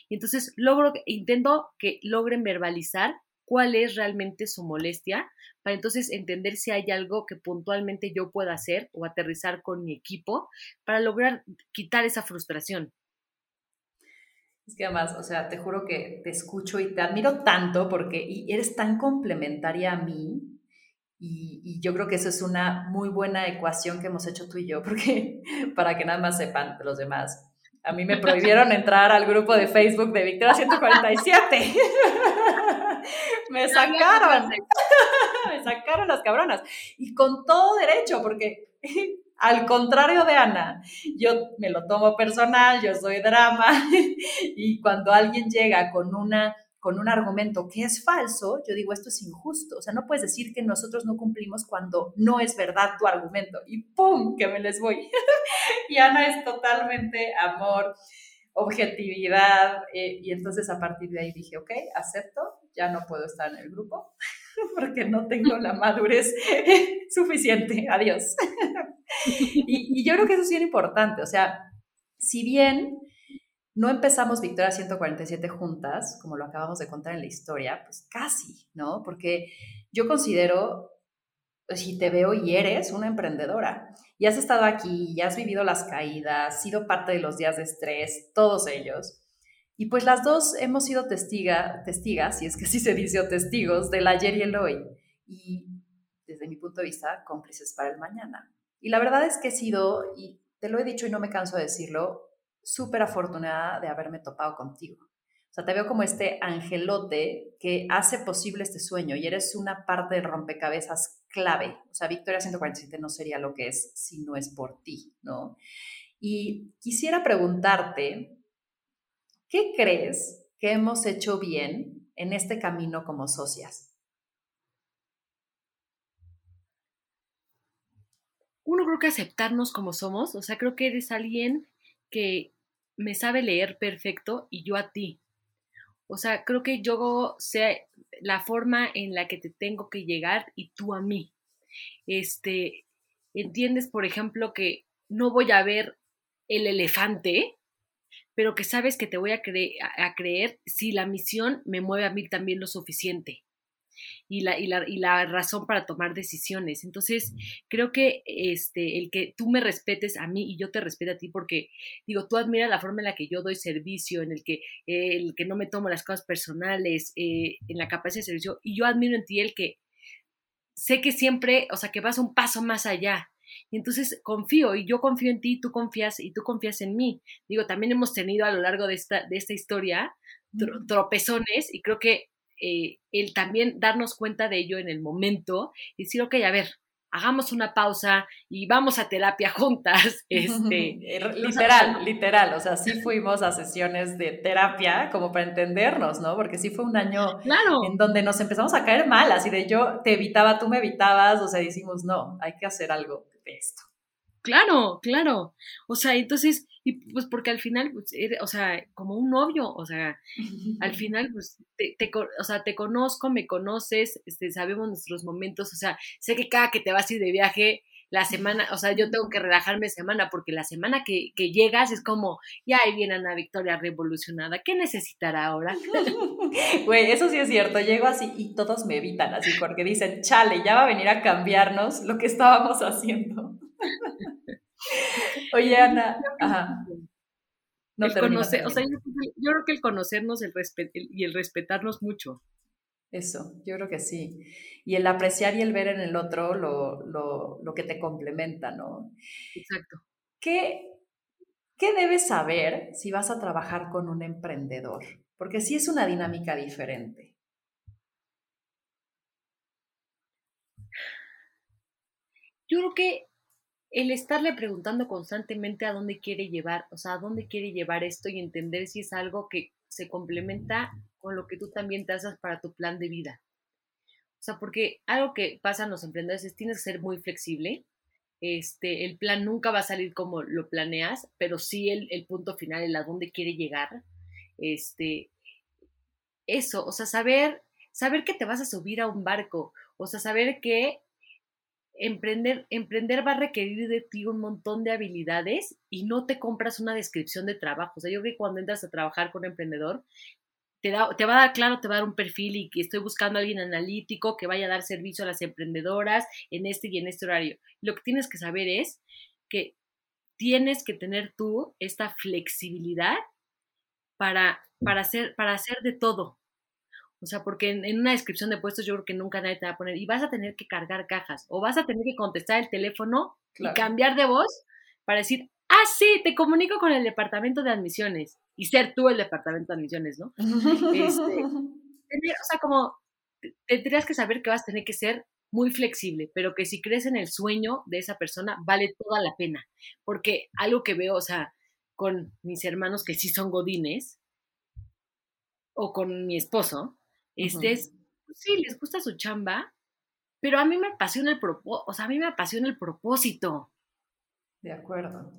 Y entonces logro, intento que logren verbalizar cuál es realmente su molestia, para entonces entender si hay algo que puntualmente yo pueda hacer o aterrizar con mi equipo para lograr quitar esa frustración. Es que además, o sea, te juro que te escucho y te admiro tanto porque eres tan complementaria a mí y, yo creo que eso es una muy buena ecuación que hemos hecho tú y yo, porque para que nada más sepan los demás. A mí me prohibieron entrar al grupo de Facebook de Victoria 147. me sacaron. me sacaron las cabronas. Y con todo derecho, porque al contrario de Ana, yo me lo tomo personal, yo soy drama. y cuando alguien llega con una con un argumento que es falso, yo digo, esto es injusto. O sea, no puedes decir que nosotros no cumplimos cuando no es verdad tu argumento. Y ¡pum! que me les voy. y Ana es totalmente amor, objetividad. Eh, y entonces a partir de ahí dije, ok, acepto, ya no puedo estar en el grupo porque no tengo la madurez suficiente. Adiós. y, y yo creo que eso es bien importante. O sea, si bien no empezamos Victoria 147 juntas, como lo acabamos de contar en la historia, pues casi, ¿no? Porque yo considero, pues, si te veo y eres una emprendedora, y has estado aquí, y has vivido las caídas, sido parte de los días de estrés, todos ellos. Y pues las dos hemos sido testiga, testigas, y es que así se dice, o testigos del ayer y el hoy. Y desde mi punto de vista, cómplices para el mañana. Y la verdad es que he sido, y te lo he dicho y no me canso de decirlo, súper afortunada de haberme topado contigo. O sea, te veo como este angelote que hace posible este sueño y eres una parte del rompecabezas clave. O sea, Victoria 147 no sería lo que es si no es por ti, ¿no? Y quisiera preguntarte, ¿qué crees que hemos hecho bien en este camino como socias? Uno creo que aceptarnos como somos, o sea, creo que eres alguien que me sabe leer perfecto y yo a ti. O sea, creo que yo sé la forma en la que te tengo que llegar y tú a mí. Este, entiendes, por ejemplo, que no voy a ver el elefante, pero que sabes que te voy a, a creer si la misión me mueve a mí también lo suficiente y la, y la, y la razón para tomar decisiones. Entonces, creo que este, el que tú me respetes a mí y yo te respete a ti, porque digo, tú admiras la forma en la que yo doy servicio, en el que, el que no me tomo las cosas personales, eh, en la capacidad de servicio, y yo admiro en ti el que sé que siempre, o sea, que vas un paso más allá. Y entonces confío y yo confío en ti, tú confías y tú confías en mí. Digo, también hemos tenido a lo largo de esta, de esta historia tropezones y creo que eh, el también darnos cuenta de ello en el momento y decir, ok, a ver, hagamos una pausa y vamos a terapia juntas. Este, literal, literal, o sea, sí fuimos a sesiones de terapia como para entendernos, ¿no? Porque sí fue un año en donde nos empezamos a caer mal, así de yo te evitaba, tú me evitabas, o sea, decimos, no, hay que hacer algo esto. Claro, claro. O sea, entonces, y pues porque al final, pues, o sea, como un novio, o sea, al final, pues, te, o sea, te conozco, me conoces, este, sabemos nuestros momentos, o sea, sé que cada que te vas a ir de viaje, la semana, o sea, yo tengo que relajarme semana, porque la semana que, que llegas es como, ya ahí viene Ana Victoria revolucionada, ¿qué necesitará ahora? Güey, eso sí es cierto, llego así y todos me evitan así, porque dicen, chale, ya va a venir a cambiarnos lo que estábamos haciendo. Oye, Ana, ajá. No o sea, yo, creo que el conocernos el y el respetarnos mucho. Eso, yo creo que sí. Y el apreciar y el ver en el otro lo, lo, lo que te complementa, ¿no? Exacto. ¿Qué, ¿Qué debes saber si vas a trabajar con un emprendedor? Porque sí es una dinámica diferente. Yo creo que el estarle preguntando constantemente a dónde quiere llevar, o sea, a dónde quiere llevar esto y entender si es algo que se complementa con lo que tú también te haces para tu plan de vida. O sea, porque algo que pasa en los emprendedores es tienes que ser muy flexible. Este, el plan nunca va a salir como lo planeas, pero sí el, el punto final, el a dónde quiere llegar. Este, eso, o sea, saber, saber que te vas a subir a un barco, o sea, saber que emprender, emprender va a requerir de ti un montón de habilidades y no te compras una descripción de trabajo. O sea, yo creo que cuando entras a trabajar con un emprendedor, te, da, te va a dar, claro, te va a dar un perfil y que estoy buscando a alguien analítico que vaya a dar servicio a las emprendedoras en este y en este horario. Lo que tienes que saber es que tienes que tener tú esta flexibilidad para, para, hacer, para hacer de todo. O sea, porque en, una descripción de puestos yo creo que nunca nadie te va a poner, y vas a tener que cargar cajas, o vas a tener que contestar el teléfono y cambiar de voz para decir, ah, sí, te comunico con el departamento de admisiones, y ser tú el departamento de admisiones, ¿no? Este, o sea, como tendrías que saber que vas a tener que ser muy flexible, pero que si crees en el sueño de esa persona, vale toda la pena. Porque algo que veo, o sea, con mis hermanos que sí son godines, o con mi esposo, este es, sí, les gusta su chamba, pero a mí me apasiona el propósito, o sea, a mí me apasiona el propósito. De acuerdo.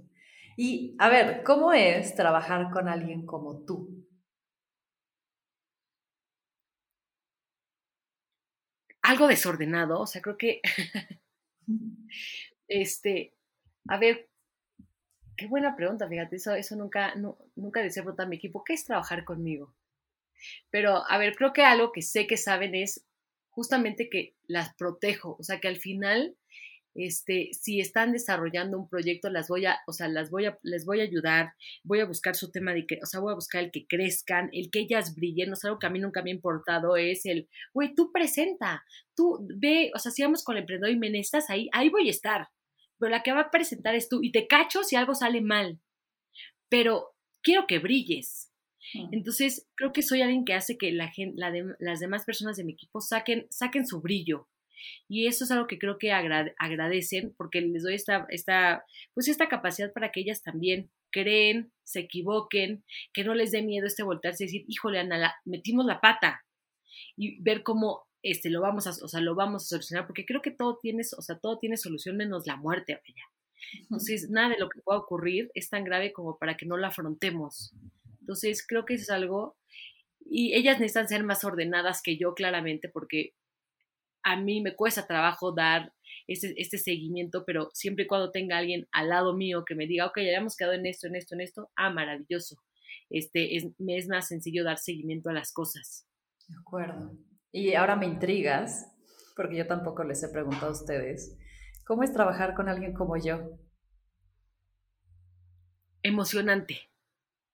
Y a ver, ¿cómo es trabajar con alguien como tú? Algo desordenado, o sea, creo que, este, a ver, qué buena pregunta, fíjate, eso, eso nunca, no, nunca decía preguntar a mi equipo, ¿qué es trabajar conmigo? Pero, a ver, creo que algo que sé que saben es justamente que las protejo, o sea, que al final, este, si están desarrollando un proyecto, las voy a, o sea, las voy a, les voy a ayudar, voy a buscar su tema de que, o sea, voy a buscar el que crezcan, el que ellas brillen, o sea, algo que a mí nunca me ha importado es el, güey, tú presenta, tú ve, o sea, si vamos con el emprendedor y me necesitas ahí, ahí voy a estar, pero la que va a presentar es tú y te cacho si algo sale mal, pero quiero que brilles, entonces, creo que soy alguien que hace que la gente, las demás personas de mi equipo saquen, saquen su brillo. Y eso es algo que creo que agradecen porque les doy esta, esta, pues esta capacidad para que ellas también creen, se equivoquen, que no les dé miedo este voltearse y decir, híjole, Ana, metimos la pata. Y ver cómo este, lo vamos a, o sea, lo vamos a solucionar, porque creo que todo tiene, o sea, todo tiene solución menos la muerte, Entonces, nada de lo que pueda ocurrir es tan grave como para que no lo afrontemos. Entonces, creo que eso es algo, y ellas necesitan ser más ordenadas que yo, claramente, porque a mí me cuesta trabajo dar este, este seguimiento, pero siempre y cuando tenga alguien al lado mío que me diga, ok, ya habíamos quedado en esto, en esto, en esto, ah, maravilloso. Este, es, me es más sencillo dar seguimiento a las cosas. De acuerdo. Y ahora me intrigas, porque yo tampoco les he preguntado a ustedes, ¿cómo es trabajar con alguien como yo? Emocionante.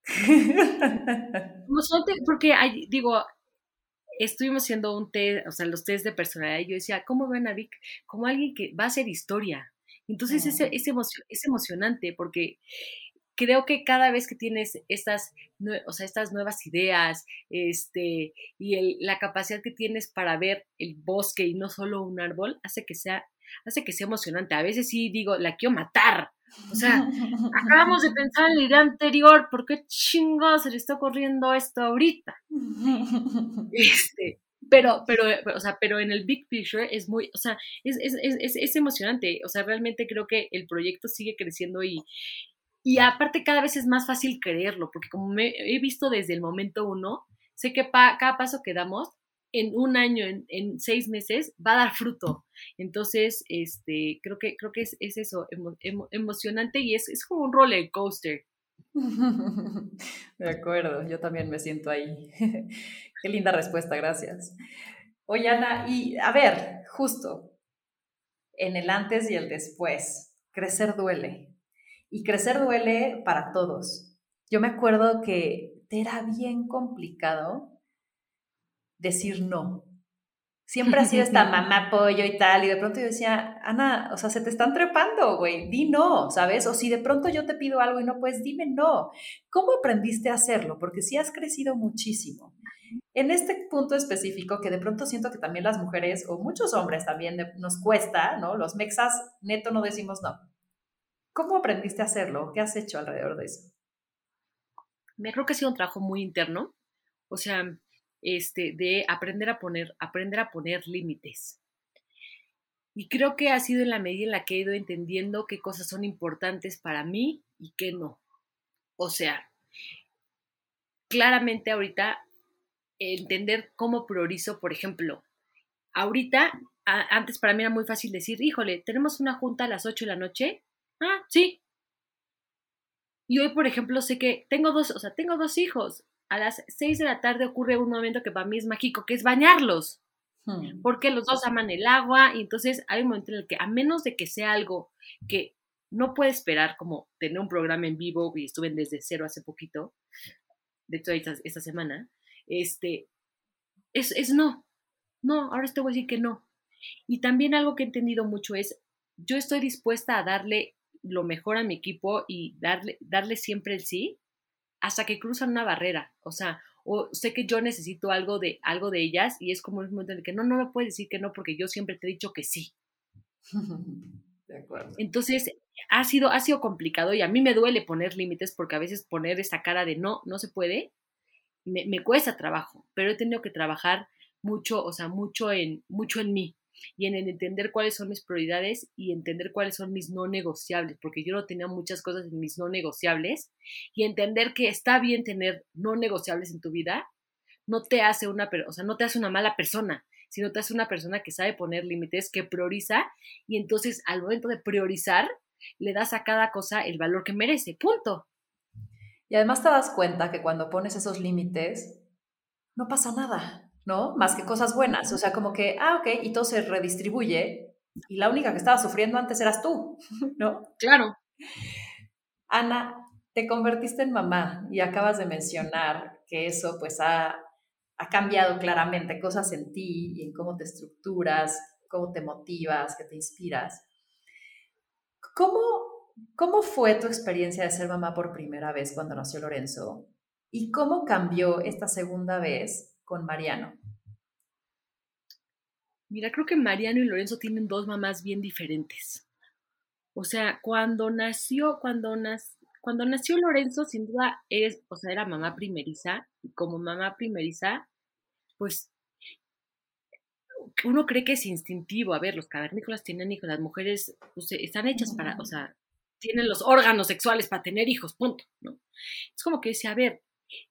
porque digo, estuvimos haciendo un test, o sea, los test de personalidad, y yo decía, ¿cómo ven a Vic? Como alguien que va a hacer historia. Entonces es, es, es emocionante porque creo que cada vez que tienes estas, o sea, estas nuevas ideas este, y la capacidad que tienes para ver el bosque y no solo un árbol, hace que sea hace que sea emocionante. A veces sí digo, la quiero matar. O sea, acabamos de pensar en la idea anterior, ¿por qué chingados se le está ocurriendo esto ahorita? Este, pero, pero, o sea, pero en el big picture es muy, o sea, es, es, es, es, emocionante. O sea, realmente creo que el proyecto sigue creciendo y, y aparte cada vez es más fácil creerlo, porque como me he visto desde el momento uno, sé que cada paso que damos en un año, en, seis meses, va a dar fruto. Entonces, este, creo que, creo que es, eso, emocionante y es, es como un roller coaster. De acuerdo, yo también me siento ahí. Qué linda respuesta, gracias. Oye, Ana, y a ver, justo, en el antes y el después, crecer duele. Y crecer duele para todos. Yo me acuerdo que era bien complicado decir no. Siempre ha sido esta mamá pollo y tal, y de pronto yo decía, Ana, o sea, se te están trepando, güey, di no, ¿sabes? O si de pronto yo te pido algo y no puedes, dime no. ¿Cómo aprendiste a hacerlo? Porque sí has crecido muchísimo. En este punto específico, que de pronto siento que también las mujeres, o muchos hombres también nos cuesta, ¿no? Los mexas neto no decimos no. ¿Cómo aprendiste a hacerlo? ¿Qué has hecho alrededor de eso? Me creo que ha sido un trabajo muy interno. O sea, este, de aprender a poner, aprender a poner límites. Y creo que ha sido en la medida en la que he ido entendiendo qué cosas son importantes para mí y qué no. O sea, claramente ahorita entender cómo priorizo, por ejemplo, ahorita, antes para mí era muy fácil decir, híjole, tenemos una junta a las 8 de la noche. Ah, sí. Y hoy, por ejemplo, sé que tengo dos, o sea, tengo dos hijos a las 6 de la tarde ocurre un momento que para mí es mágico, que es bañarlos. Hmm. Porque los dos aman el agua y entonces hay un momento en el que, a menos de que sea algo que no puede esperar, como tener un programa en vivo, y estuve desde cero hace poquito, de toda esta, semana, este, es, es no. No, ahora te voy a decir que no. Y también algo que he entendido mucho es, yo estoy dispuesta a darle lo mejor a mi equipo y darle, darle siempre el sí, hasta que cruzan una barrera, o sea, o sé que yo necesito algo de, algo de ellas y es como un momento en el que no, no me puedes decir que no porque yo siempre te he dicho que sí. De acuerdo. Entonces, ha sido, ha sido complicado y a mí me duele poner límites porque a veces poner esa cara de no, no se puede, me, me cuesta trabajo, pero he tenido que trabajar mucho, o sea, mucho en, mucho en mí y en entender cuáles son mis prioridades y entender cuáles son mis no negociables, porque yo no tenía muchas cosas en mis no negociables y entender que está bien tener no negociables en tu vida no te hace una, o sea, no te hace una mala persona, sino te hace una persona que sabe poner límites, que prioriza y entonces al momento de priorizar le das a cada cosa el valor que merece, punto. Y además te das cuenta que cuando pones esos límites no pasa nada. ¿No? Más que cosas buenas. O sea, como que, ah, ok, y todo se redistribuye y la única que estaba sufriendo antes eras tú, ¿no? Claro. Ana, te convertiste en mamá y acabas de mencionar que eso pues ha, ha cambiado claramente cosas en ti y en cómo te estructuras, cómo te motivas, que te inspiras. ¿Cómo, ¿Cómo fue tu experiencia de ser mamá por primera vez cuando nació Lorenzo? ¿Y cómo cambió esta segunda vez con Mariano? Mira, creo que Mariano y Lorenzo tienen dos mamás bien diferentes. O sea, cuando nació, cuando, cuando nació Lorenzo, sin duda o sea, era mamá primeriza, y como mamá primeriza, pues uno cree que es instintivo. A ver, los cavernícolas tienen hijos, las mujeres pues, están hechas para, o sea, tienen los órganos sexuales para tener hijos, punto, ¿no? Es como que dice, a ver,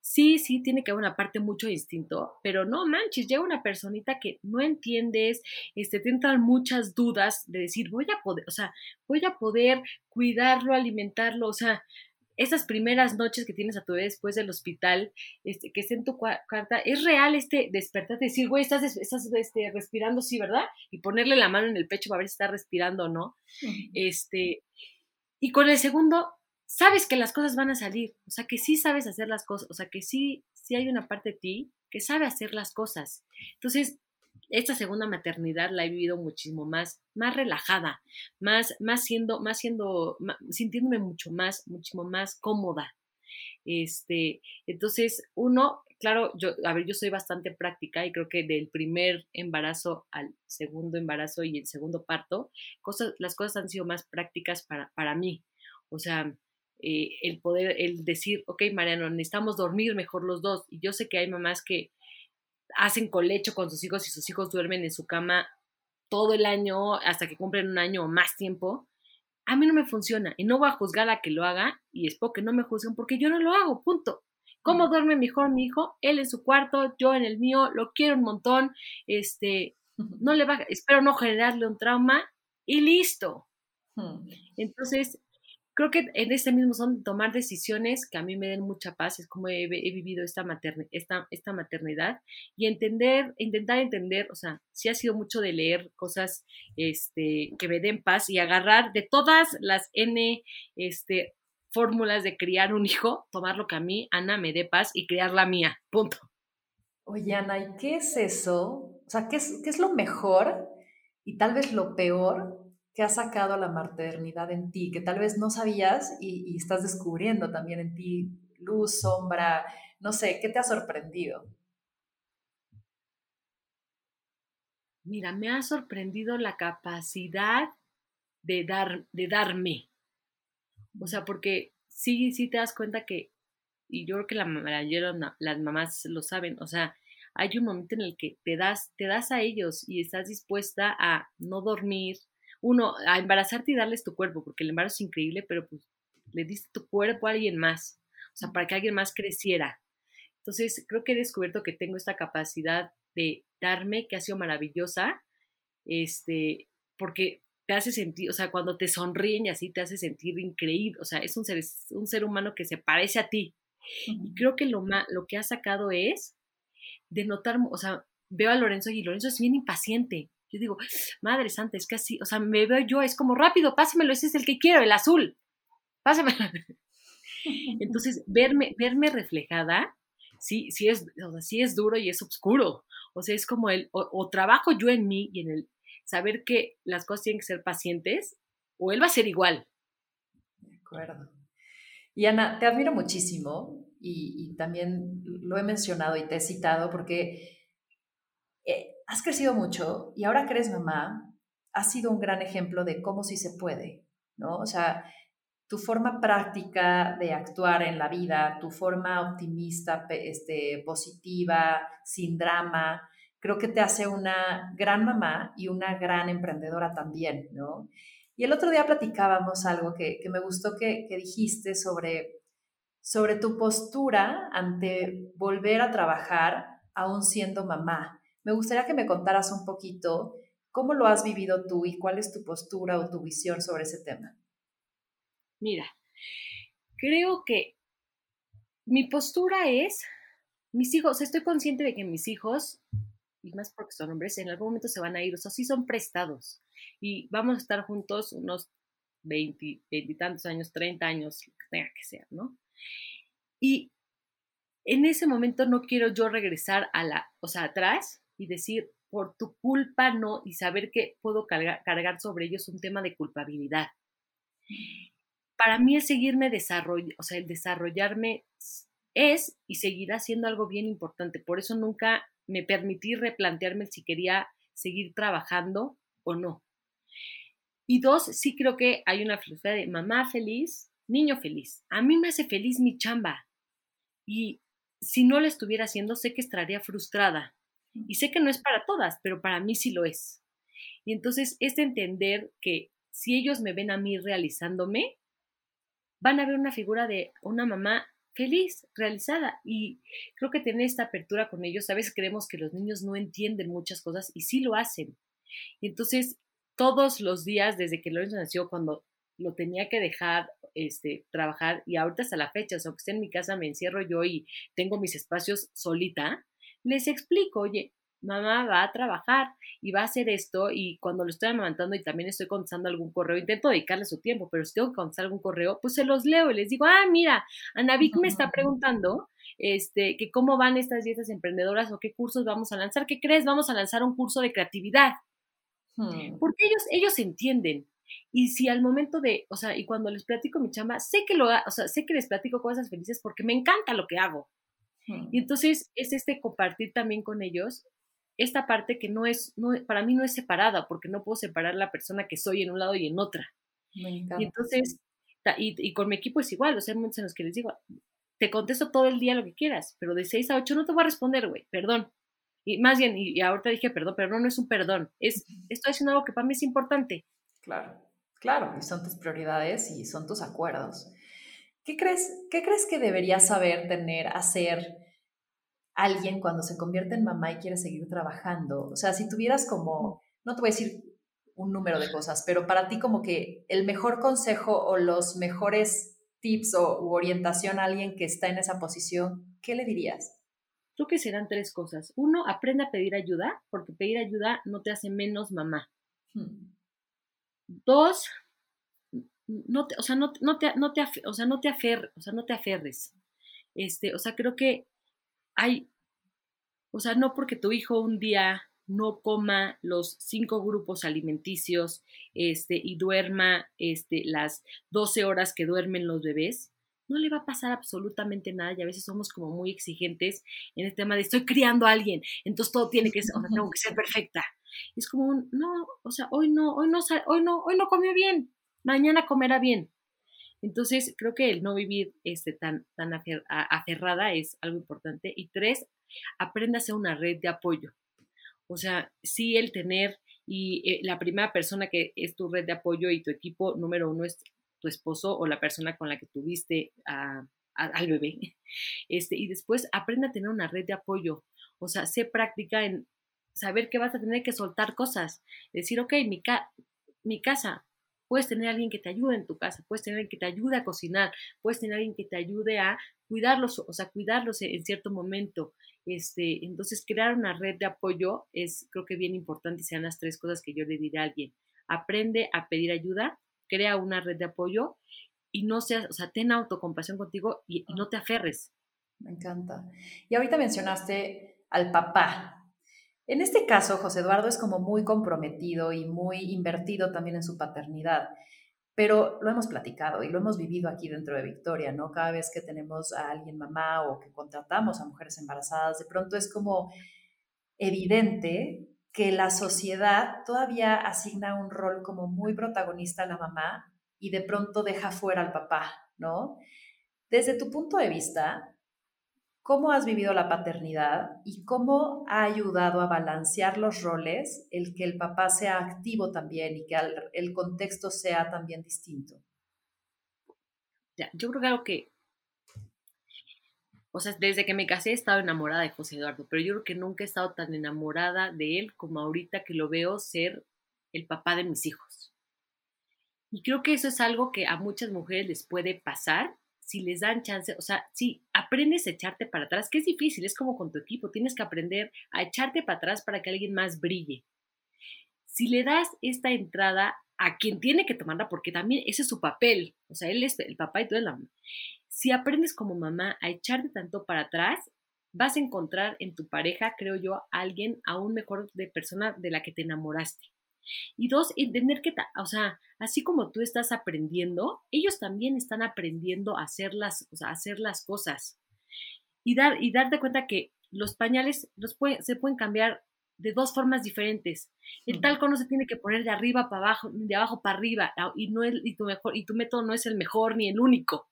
Sí, sí, tiene que haber una parte mucho distinto, pero no manches, llega una personita que no entiendes, este, te entran muchas dudas de decir, voy a poder, o sea, voy a poder cuidarlo, alimentarlo, o sea, esas primeras noches que tienes a tu vez después del hospital, este, que está en tu carta, es real este despertar, decir, güey, estás, estás este, respirando, sí, ¿verdad? Y ponerle la mano en el pecho para ver si está respirando o no. Este, y con el segundo, sabes que las cosas van a salir, o sea, que sí sabes hacer las cosas, o sea, que sí, sí hay una parte de ti que sabe hacer las cosas. Entonces, esta segunda maternidad la he vivido muchísimo más, más relajada, más, más siendo, más siendo, sintiéndome mucho más, muchísimo más cómoda. Este, entonces, uno, claro, yo, a ver, yo soy bastante práctica y creo que del primer embarazo al segundo embarazo y el segundo parto, cosas, las cosas han sido más prácticas para, para mí. O sea, eh, el poder, el decir, ok, Mariano, necesitamos dormir mejor los dos. Y yo sé que hay mamás que hacen colecho con sus hijos y sus hijos duermen en su cama todo el año hasta que cumplen un año o más tiempo a mí no me funciona y no voy a juzgar a que lo haga y espero que no me juzguen porque yo no lo hago, punto. ¿Cómo duerme mejor mi hijo? Él en su cuarto, yo en el mío, lo quiero un montón, este, no le va, espero no generarle un trauma y listo. Entonces, creo que en este mismo son tomar decisiones que a mí me den mucha paz, es como he, vivido esta, esta, esta, maternidad y entender, intentar entender, o sea, sí ha sido mucho de leer cosas este, que me den paz y agarrar de todas las N este, fórmulas de criar un hijo, tomar lo que a mí, Ana, me dé paz y criar la mía, punto. Oye, Ana, ¿y qué es eso? O sea, ¿qué es, qué es lo mejor y tal vez lo peor ¿Qué ha sacado la maternidad en ti, que tal vez no sabías y, estás descubriendo también en ti luz, sombra, no sé, ¿qué te ha sorprendido? Mira, me ha sorprendido la capacidad de, dar, de darme. O sea, porque sí, sí te das cuenta que, y yo creo que la, la, las mamás lo saben, o sea, hay un momento en el que te das, te das a ellos y estás dispuesta a no dormir, uno, a embarazarte y darles tu cuerpo, porque el embarazo es increíble, pero pues le diste tu cuerpo a alguien más, o sea, para que alguien más creciera. Entonces, creo que he descubierto que tengo esta capacidad de darme, que ha sido maravillosa, este, porque te hace sentir, o sea, cuando te sonríen y así te hace sentir increíble, o sea, es un ser, un ser humano que se parece a ti. Y creo que lo, lo que ha sacado es de notar, o sea, veo a Lorenzo y Lorenzo es bien impaciente, yo digo, madre santa, es así, o sea, me veo yo, es como rápido, pásamelo, ese es el que quiero, el azul, pásamelo. Entonces, verme, verme reflejada, sí, sí es, o sea, sí es duro y es oscuro. O sea, es como el, o, trabajo yo en mí y en el saber que las cosas tienen que ser pacientes, o él va a ser igual. De acuerdo. Y Ana, te admiro muchísimo y, y también lo he mencionado y te he citado porque has crecido mucho y ahora que eres mamá, has sido un gran ejemplo de cómo sí se puede, ¿no? O sea, tu forma práctica de actuar en la vida, tu forma optimista, este, positiva, sin drama, creo que te hace una gran mamá y una gran emprendedora también, ¿no? Y el otro día platicábamos algo que, me gustó que, que dijiste sobre, sobre tu postura ante volver a trabajar aún siendo mamá. Me gustaría que me contaras un poquito cómo lo has vivido tú y cuál es tu postura o tu visión sobre ese tema. Mira, creo que mi postura es, mis hijos, estoy consciente de que mis hijos, y más porque son hombres, en algún momento se van a ir, o sea, sí son prestados y vamos a estar juntos unos 20, y tantos años, 30 años, lo que tenga que ser, ¿no? Y en ese momento no quiero yo regresar a la, o sea, atrás y decir, por tu culpa no, y saber que puedo cargar, sobre ellos un tema de culpabilidad. Para mí el seguirme desarrollando, o sea, el desarrollarme es y seguirá siendo algo bien importante. Por eso nunca me permití replantearme si quería seguir trabajando o no. Y dos, sí creo que hay una filosofía de mamá feliz, niño feliz. A mí me hace feliz mi chamba. Y si no lo estuviera haciendo, sé que estaría frustrada. Y sé que no es para todas, pero para mí sí lo es. Y entonces es de entender que si ellos me ven a mí realizándome, van a ver una figura de una mamá feliz, realizada. Y creo que tener esta apertura con ellos, a veces creemos que los niños no entienden muchas cosas y sí lo hacen. Y entonces, todos los días, desde que Lorenzo nació, cuando lo tenía que dejar este, trabajar, y ahorita hasta la fecha, o sea, esté en mi casa, me encierro yo y tengo mis espacios solita, les explico, oye, mamá va a trabajar y va a hacer esto y cuando lo estoy amamantando y también estoy contestando algún correo, intento dedicarle su tiempo, pero si tengo que contestar algún correo, pues se los leo y les digo, ah, mira, Vic me está preguntando este, que cómo van estas dietas emprendedoras o qué cursos vamos a lanzar. ¿Qué crees? Vamos a lanzar un curso de creatividad. Hmm. Porque ellos, ellos entienden. Y si al momento de, o sea, y cuando les platico mi chamba, sé que lo, o sea, sé que les platico cosas felices porque me encanta lo que hago. Y entonces es este compartir también con ellos esta parte que no es, no, para mí no es separada, porque no puedo separar la persona que soy en un lado y en otra. Y entonces, y, y, con mi equipo es igual, o sea, hay momentos en los que les digo, te contesto todo el día lo que quieras, pero de 6 a 8 no te voy a responder, güey, perdón. Y más bien, y, ahorita dije perdón, pero no, no es un perdón, es, estoy haciendo algo que para mí es importante. Claro, claro, y son tus prioridades y son tus acuerdos. ¿Qué crees, qué crees que debería saber, tener, hacer alguien cuando se convierte en mamá y quiere seguir trabajando? O sea, si tuvieras como, no te voy a decir un número de cosas, pero para ti como que el mejor consejo o los mejores tips o orientación a alguien que está en esa posición, ¿qué le dirías? Creo que serán tres cosas. Uno, aprende a pedir ayuda, porque pedir ayuda no te hace menos mamá. Hmm. Dos, no te, o sea, no, no te, no te, o sea, no te afer, o sea, no te aferres. Este, o sea, creo que hay, o sea, no porque tu hijo un día no coma los cinco grupos alimenticios este, y duerma este, las 12 horas que duermen los bebés, no le va a pasar absolutamente nada y a veces somos como muy exigentes en el tema de estoy criando a alguien, entonces todo tiene que ser, o sea, tengo que ser perfecta. Es como un, no, o sea, hoy no, hoy no, hoy no, hoy no comió bien, mañana comerá bien. Entonces, creo que el no vivir este, tan, tan aferrada es algo importante. Y tres, aprenda a ser una red de apoyo. O sea, sí el tener y eh, la primera persona que es tu red de apoyo y tu equipo número uno es tu esposo o la persona con la que tuviste al bebé. Este, y después aprende a tener una red de apoyo. O sea, sé práctica en saber que vas a tener que soltar cosas. Decir, ok, mi, mi casa, puedes tener a alguien que te ayude en tu casa, puedes tener alguien que te ayude a cocinar, puedes tener alguien que te ayude a cuidarlos, o sea, cuidarlos en cierto momento. Este, entonces, crear una red de apoyo es, creo que bien importante, sean las tres cosas que yo le diré a alguien. Aprende a pedir ayuda, crea una red de apoyo y no seas, o sea, ten autocompasión contigo y, no te aferres. Me encanta. Y ahorita mencionaste al papá. En este caso, José Eduardo es como muy comprometido y muy invertido también en su paternidad, pero lo hemos platicado y lo hemos vivido aquí dentro de Victoria, ¿no? Cada vez que tenemos a alguien mamá o que contratamos a mujeres embarazadas, de pronto es como evidente que la sociedad todavía asigna un rol como muy protagonista a la mamá y de pronto deja fuera al papá, ¿no? Desde tu punto de vista, ¿cómo has vivido la paternidad y cómo ha ayudado a balancear los roles el que el papá sea activo también y que el contexto sea también distinto? Yo creo que algo que o sea, desde que me casé he estado enamorada de José Eduardo, pero yo creo que nunca he estado tan enamorada de él como ahorita que lo veo ser el papá de mis hijos. Y creo que eso es algo que a muchas mujeres les puede pasar si les dan chance, o sea, si aprendes a echarte para atrás, que es difícil, es como con tu equipo, tienes que aprender a echarte para atrás para que alguien más brille. Si le das esta entrada a quien tiene que tomarla, porque también ese es su papel, o sea, él es el papá y tú eres la si aprendes como mamá a echarte tanto para atrás, vas a encontrar en tu pareja, creo yo, a alguien aún mejor de persona de la que te enamoraste. Y dos, entender que, o sea, así como tú estás aprendiendo, ellos también están aprendiendo a hacer las, o sea, hacer las cosas. Y, dar, y darte cuenta que los pañales los se pueden cambiar de dos formas diferentes. El talco no se tiene que poner de arriba para abajo, de abajo para arriba, y, no y, tu mejor, y tu método no es el mejor ni el único.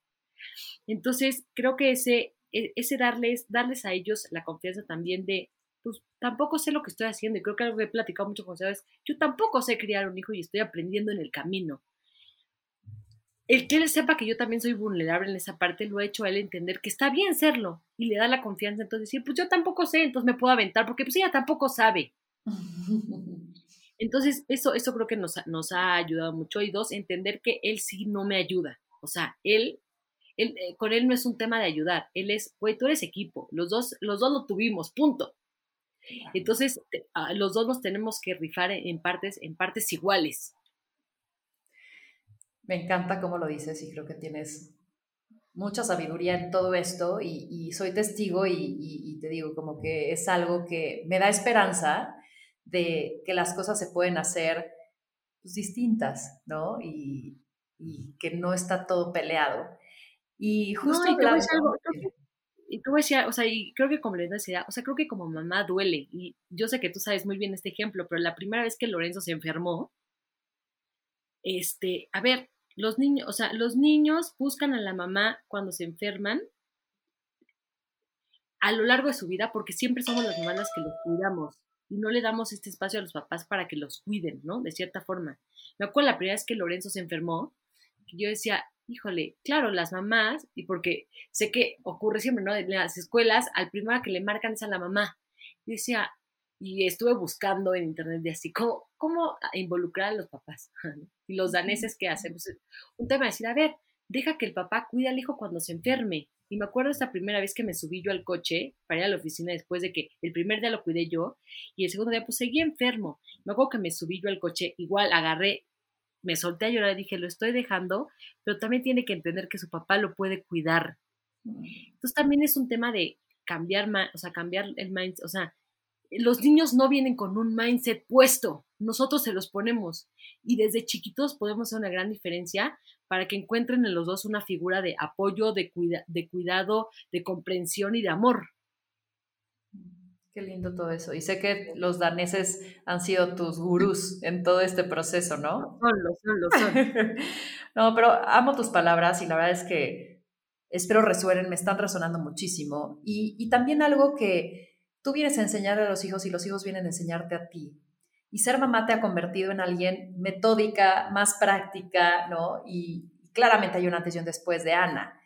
Entonces, creo que ese, e, ese darles, darles a ellos la confianza también de, pues tampoco sé lo que estoy haciendo, y creo que algo que he platicado mucho con ustedes, yo tampoco sé criar un hijo y estoy aprendiendo en el camino. El que él sepa que yo también soy vulnerable en esa parte, lo ha hecho a él entender que está bien serlo y le da la confianza, entonces decir, pues yo tampoco sé, entonces me puedo aventar, porque pues ella tampoco sabe. Entonces, eso, eso creo que nos, nos ha ayudado mucho. Y dos, entender que él sí no me ayuda. O sea, él eh, con él no es un tema de ayudar, él es, güey, tú eres equipo, los dos, los dos lo tuvimos, punto. Entonces, los dos nos tenemos que rifar en partes, en partes iguales. Me encanta cómo lo dices y creo que tienes mucha sabiduría en todo esto y, soy testigo y, y, te digo como que es algo que me da esperanza de que las cosas se pueden hacer pues, distintas, ¿no? Y, que no está todo peleado. Y justo no, algo, tú decías, o sea, y creo que como les decía, o sea, creo que como mamá duele, y yo sé que tú sabes muy bien este ejemplo, pero la primera vez que Lorenzo se enfermó, este, a ver, los niños, o sea, los niños buscan a la mamá cuando se enferman a lo largo de su vida porque siempre somos las mamás las que los cuidamos y no le damos este espacio a los papás para que los cuiden, ¿no? De cierta forma. Me acuerdo la primera vez que Lorenzo se enfermó, yo decía, híjole, claro, las mamás, y porque sé que ocurre siempre, ¿no? En las escuelas, al primero que le marcan es a la mamá. Yo decía, y estuve buscando en internet de así, ¿cómo, cómo involucrar a los papás? y los daneses, ¿qué hacen? Pues, un tema de decir, a ver, deja que el papá cuide al hijo cuando se enferme. Y me acuerdo esta primera vez que me subí yo al coche para ir a la oficina después de que el primer día lo cuidé yo y el segundo día pues seguí enfermo. Me acuerdo que me subí yo al coche, igual agarré, me solté a llorar y dije, lo estoy dejando, pero también tiene que entender que su papá lo puede cuidar. Entonces también es un tema de cambiar, o sea, cambiar el mindset, o sea, los niños no vienen con un mindset puesto, nosotros se los ponemos y desde chiquitos podemos hacer una gran diferencia para que encuentren en los dos una figura de apoyo, de, de cuidado, de comprensión y de amor. Qué lindo todo eso. Y sé que los daneses han sido tus gurús en todo este proceso, ¿no? Son, los son, los son. no, pero amo tus palabras y la verdad es que espero resuenen, me están resonando muchísimo. Y, y también algo que tú vienes a enseñar a los hijos y los hijos vienen a enseñarte a ti. Y ser mamá te ha convertido en alguien metódica, más práctica, ¿no? Y claramente hay una atención después de Ana.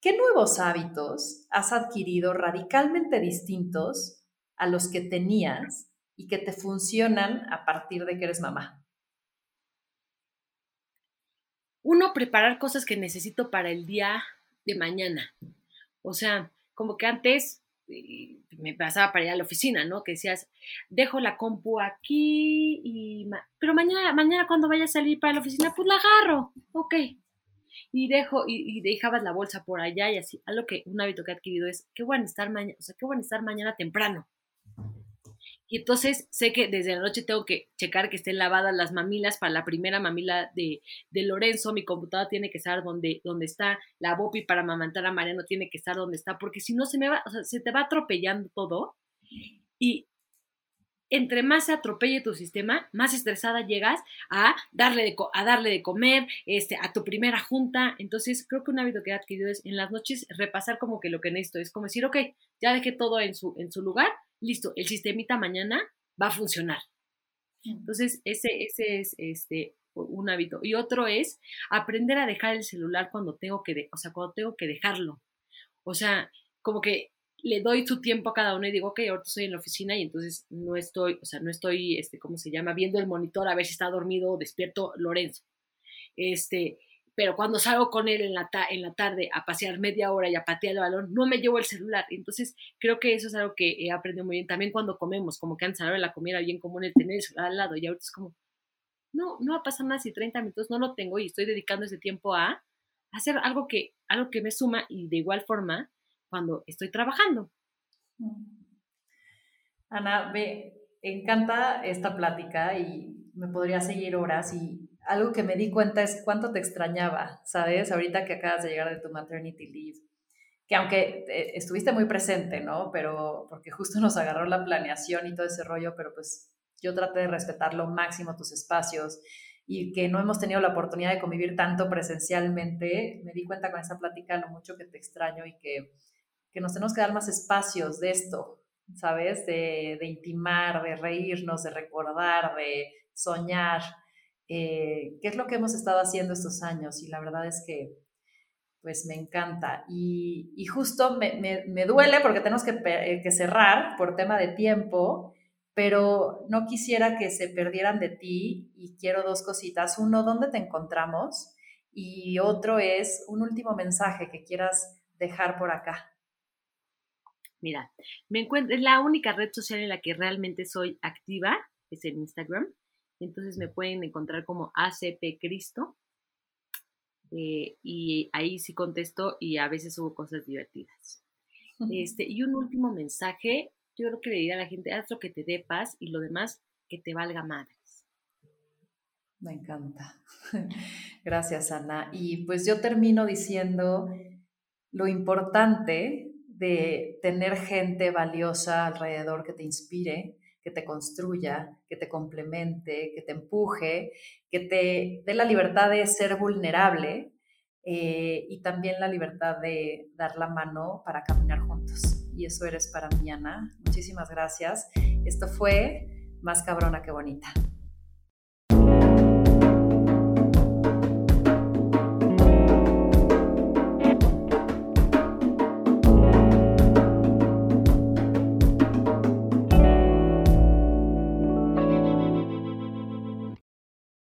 ¿Qué nuevos hábitos has adquirido radicalmente distintos a los que tenías y que te funcionan a partir de que eres mamá? Uno, preparar cosas que necesito para el día de mañana. O sea, como que antes me pasaba para ir a la oficina, ¿no? Que decías, dejo la compu aquí y... pero mañana, mañana cuando vaya a salir para la oficina, pues la agarro, ok. Y dejo, y, dejabas la bolsa por allá y así. Algo que, un hábito que he adquirido es, qué bueno estar mañana, o sea, qué bueno estar mañana temprano. Y entonces sé que desde la noche tengo que checar que estén lavadas las mamilas para la primera mamila de, de Lorenzo. Mi computadora tiene que estar donde, está. La Bopi para amamantar a Mariano tiene que estar donde está. Porque si no se me va, o sea, se te va atropellando todo. Y entre más se atropelle tu sistema, más estresada llegas a darle de, a darle de comer, este, a tu primera junta. Entonces, creo que un hábito que he adquirido es en las noches repasar como que lo que necesito. Es como decir, ok, ya dejé todo en su, en su lugar, listo, el sistemita mañana va a funcionar. Entonces, ese, ese es este, un hábito. Y otro es aprender a dejar el celular cuando tengo que, o sea, cuando tengo que dejarlo. O sea, como que le doy su tiempo a cada uno y digo, ok, ahorita estoy en la oficina y entonces no estoy, o sea, no estoy, este, ¿cómo se llama? Viendo el monitor a ver si está dormido o despierto Lorenzo. Este, pero cuando salgo con él en la, en la tarde a pasear media hora y a patear el balón, no me llevo el celular. Entonces, creo que eso es algo que he aprendido muy bien. También cuando comemos, como que antes a la comida bien común el tener al lado y ahorita es como, no, no va a pasar más de 30 minutos, no lo tengo y estoy dedicando ese tiempo a hacer algo que, algo que me suma y de igual forma cuando estoy trabajando. Ana, me encanta esta plática y me podría seguir horas y algo que me di cuenta es cuánto te extrañaba, ¿sabes? Ahorita que acabas de llegar de tu maternity leave, que aunque eh, estuviste muy presente, ¿no? Pero porque justo nos agarró la planeación y todo ese rollo, pero pues yo traté de respetar lo máximo tus espacios y que no hemos tenido la oportunidad de convivir tanto presencialmente, me di cuenta con esa plática lo mucho que te extraño y que, que nos tenemos que dar más espacios de esto, ¿sabes? De, de intimar, de reírnos, de recordar, de soñar. Eh, qué es lo que hemos estado haciendo estos años y la verdad es que pues me encanta. Y, y justo me, me, duele porque tenemos que, eh, que, cerrar por tema de tiempo, pero no quisiera que se perdieran de ti y quiero dos cositas. Uno, ¿dónde te encontramos? Y otro es un último mensaje que quieras dejar por acá. Mira, me encuentro, es la única red social en la que realmente soy activa, es en Instagram. Entonces me pueden encontrar como ACP Cristo. Eh, y ahí sí contesto y a veces subo cosas divertidas. Este, y un último mensaje, yo creo que le diría a la gente, haz lo que te dé paz y lo demás que te valga madres. Me encanta. Gracias, Ana. Y pues yo termino diciendo lo importante de tener gente valiosa alrededor que te inspire, que te construya, que te complemente, que te empuje, que te dé la libertad de ser vulnerable eh, y también la libertad de dar la mano para caminar juntos. Y eso eres para mí, Ana. Muchísimas gracias. Esto fue Más cabrona que bonita.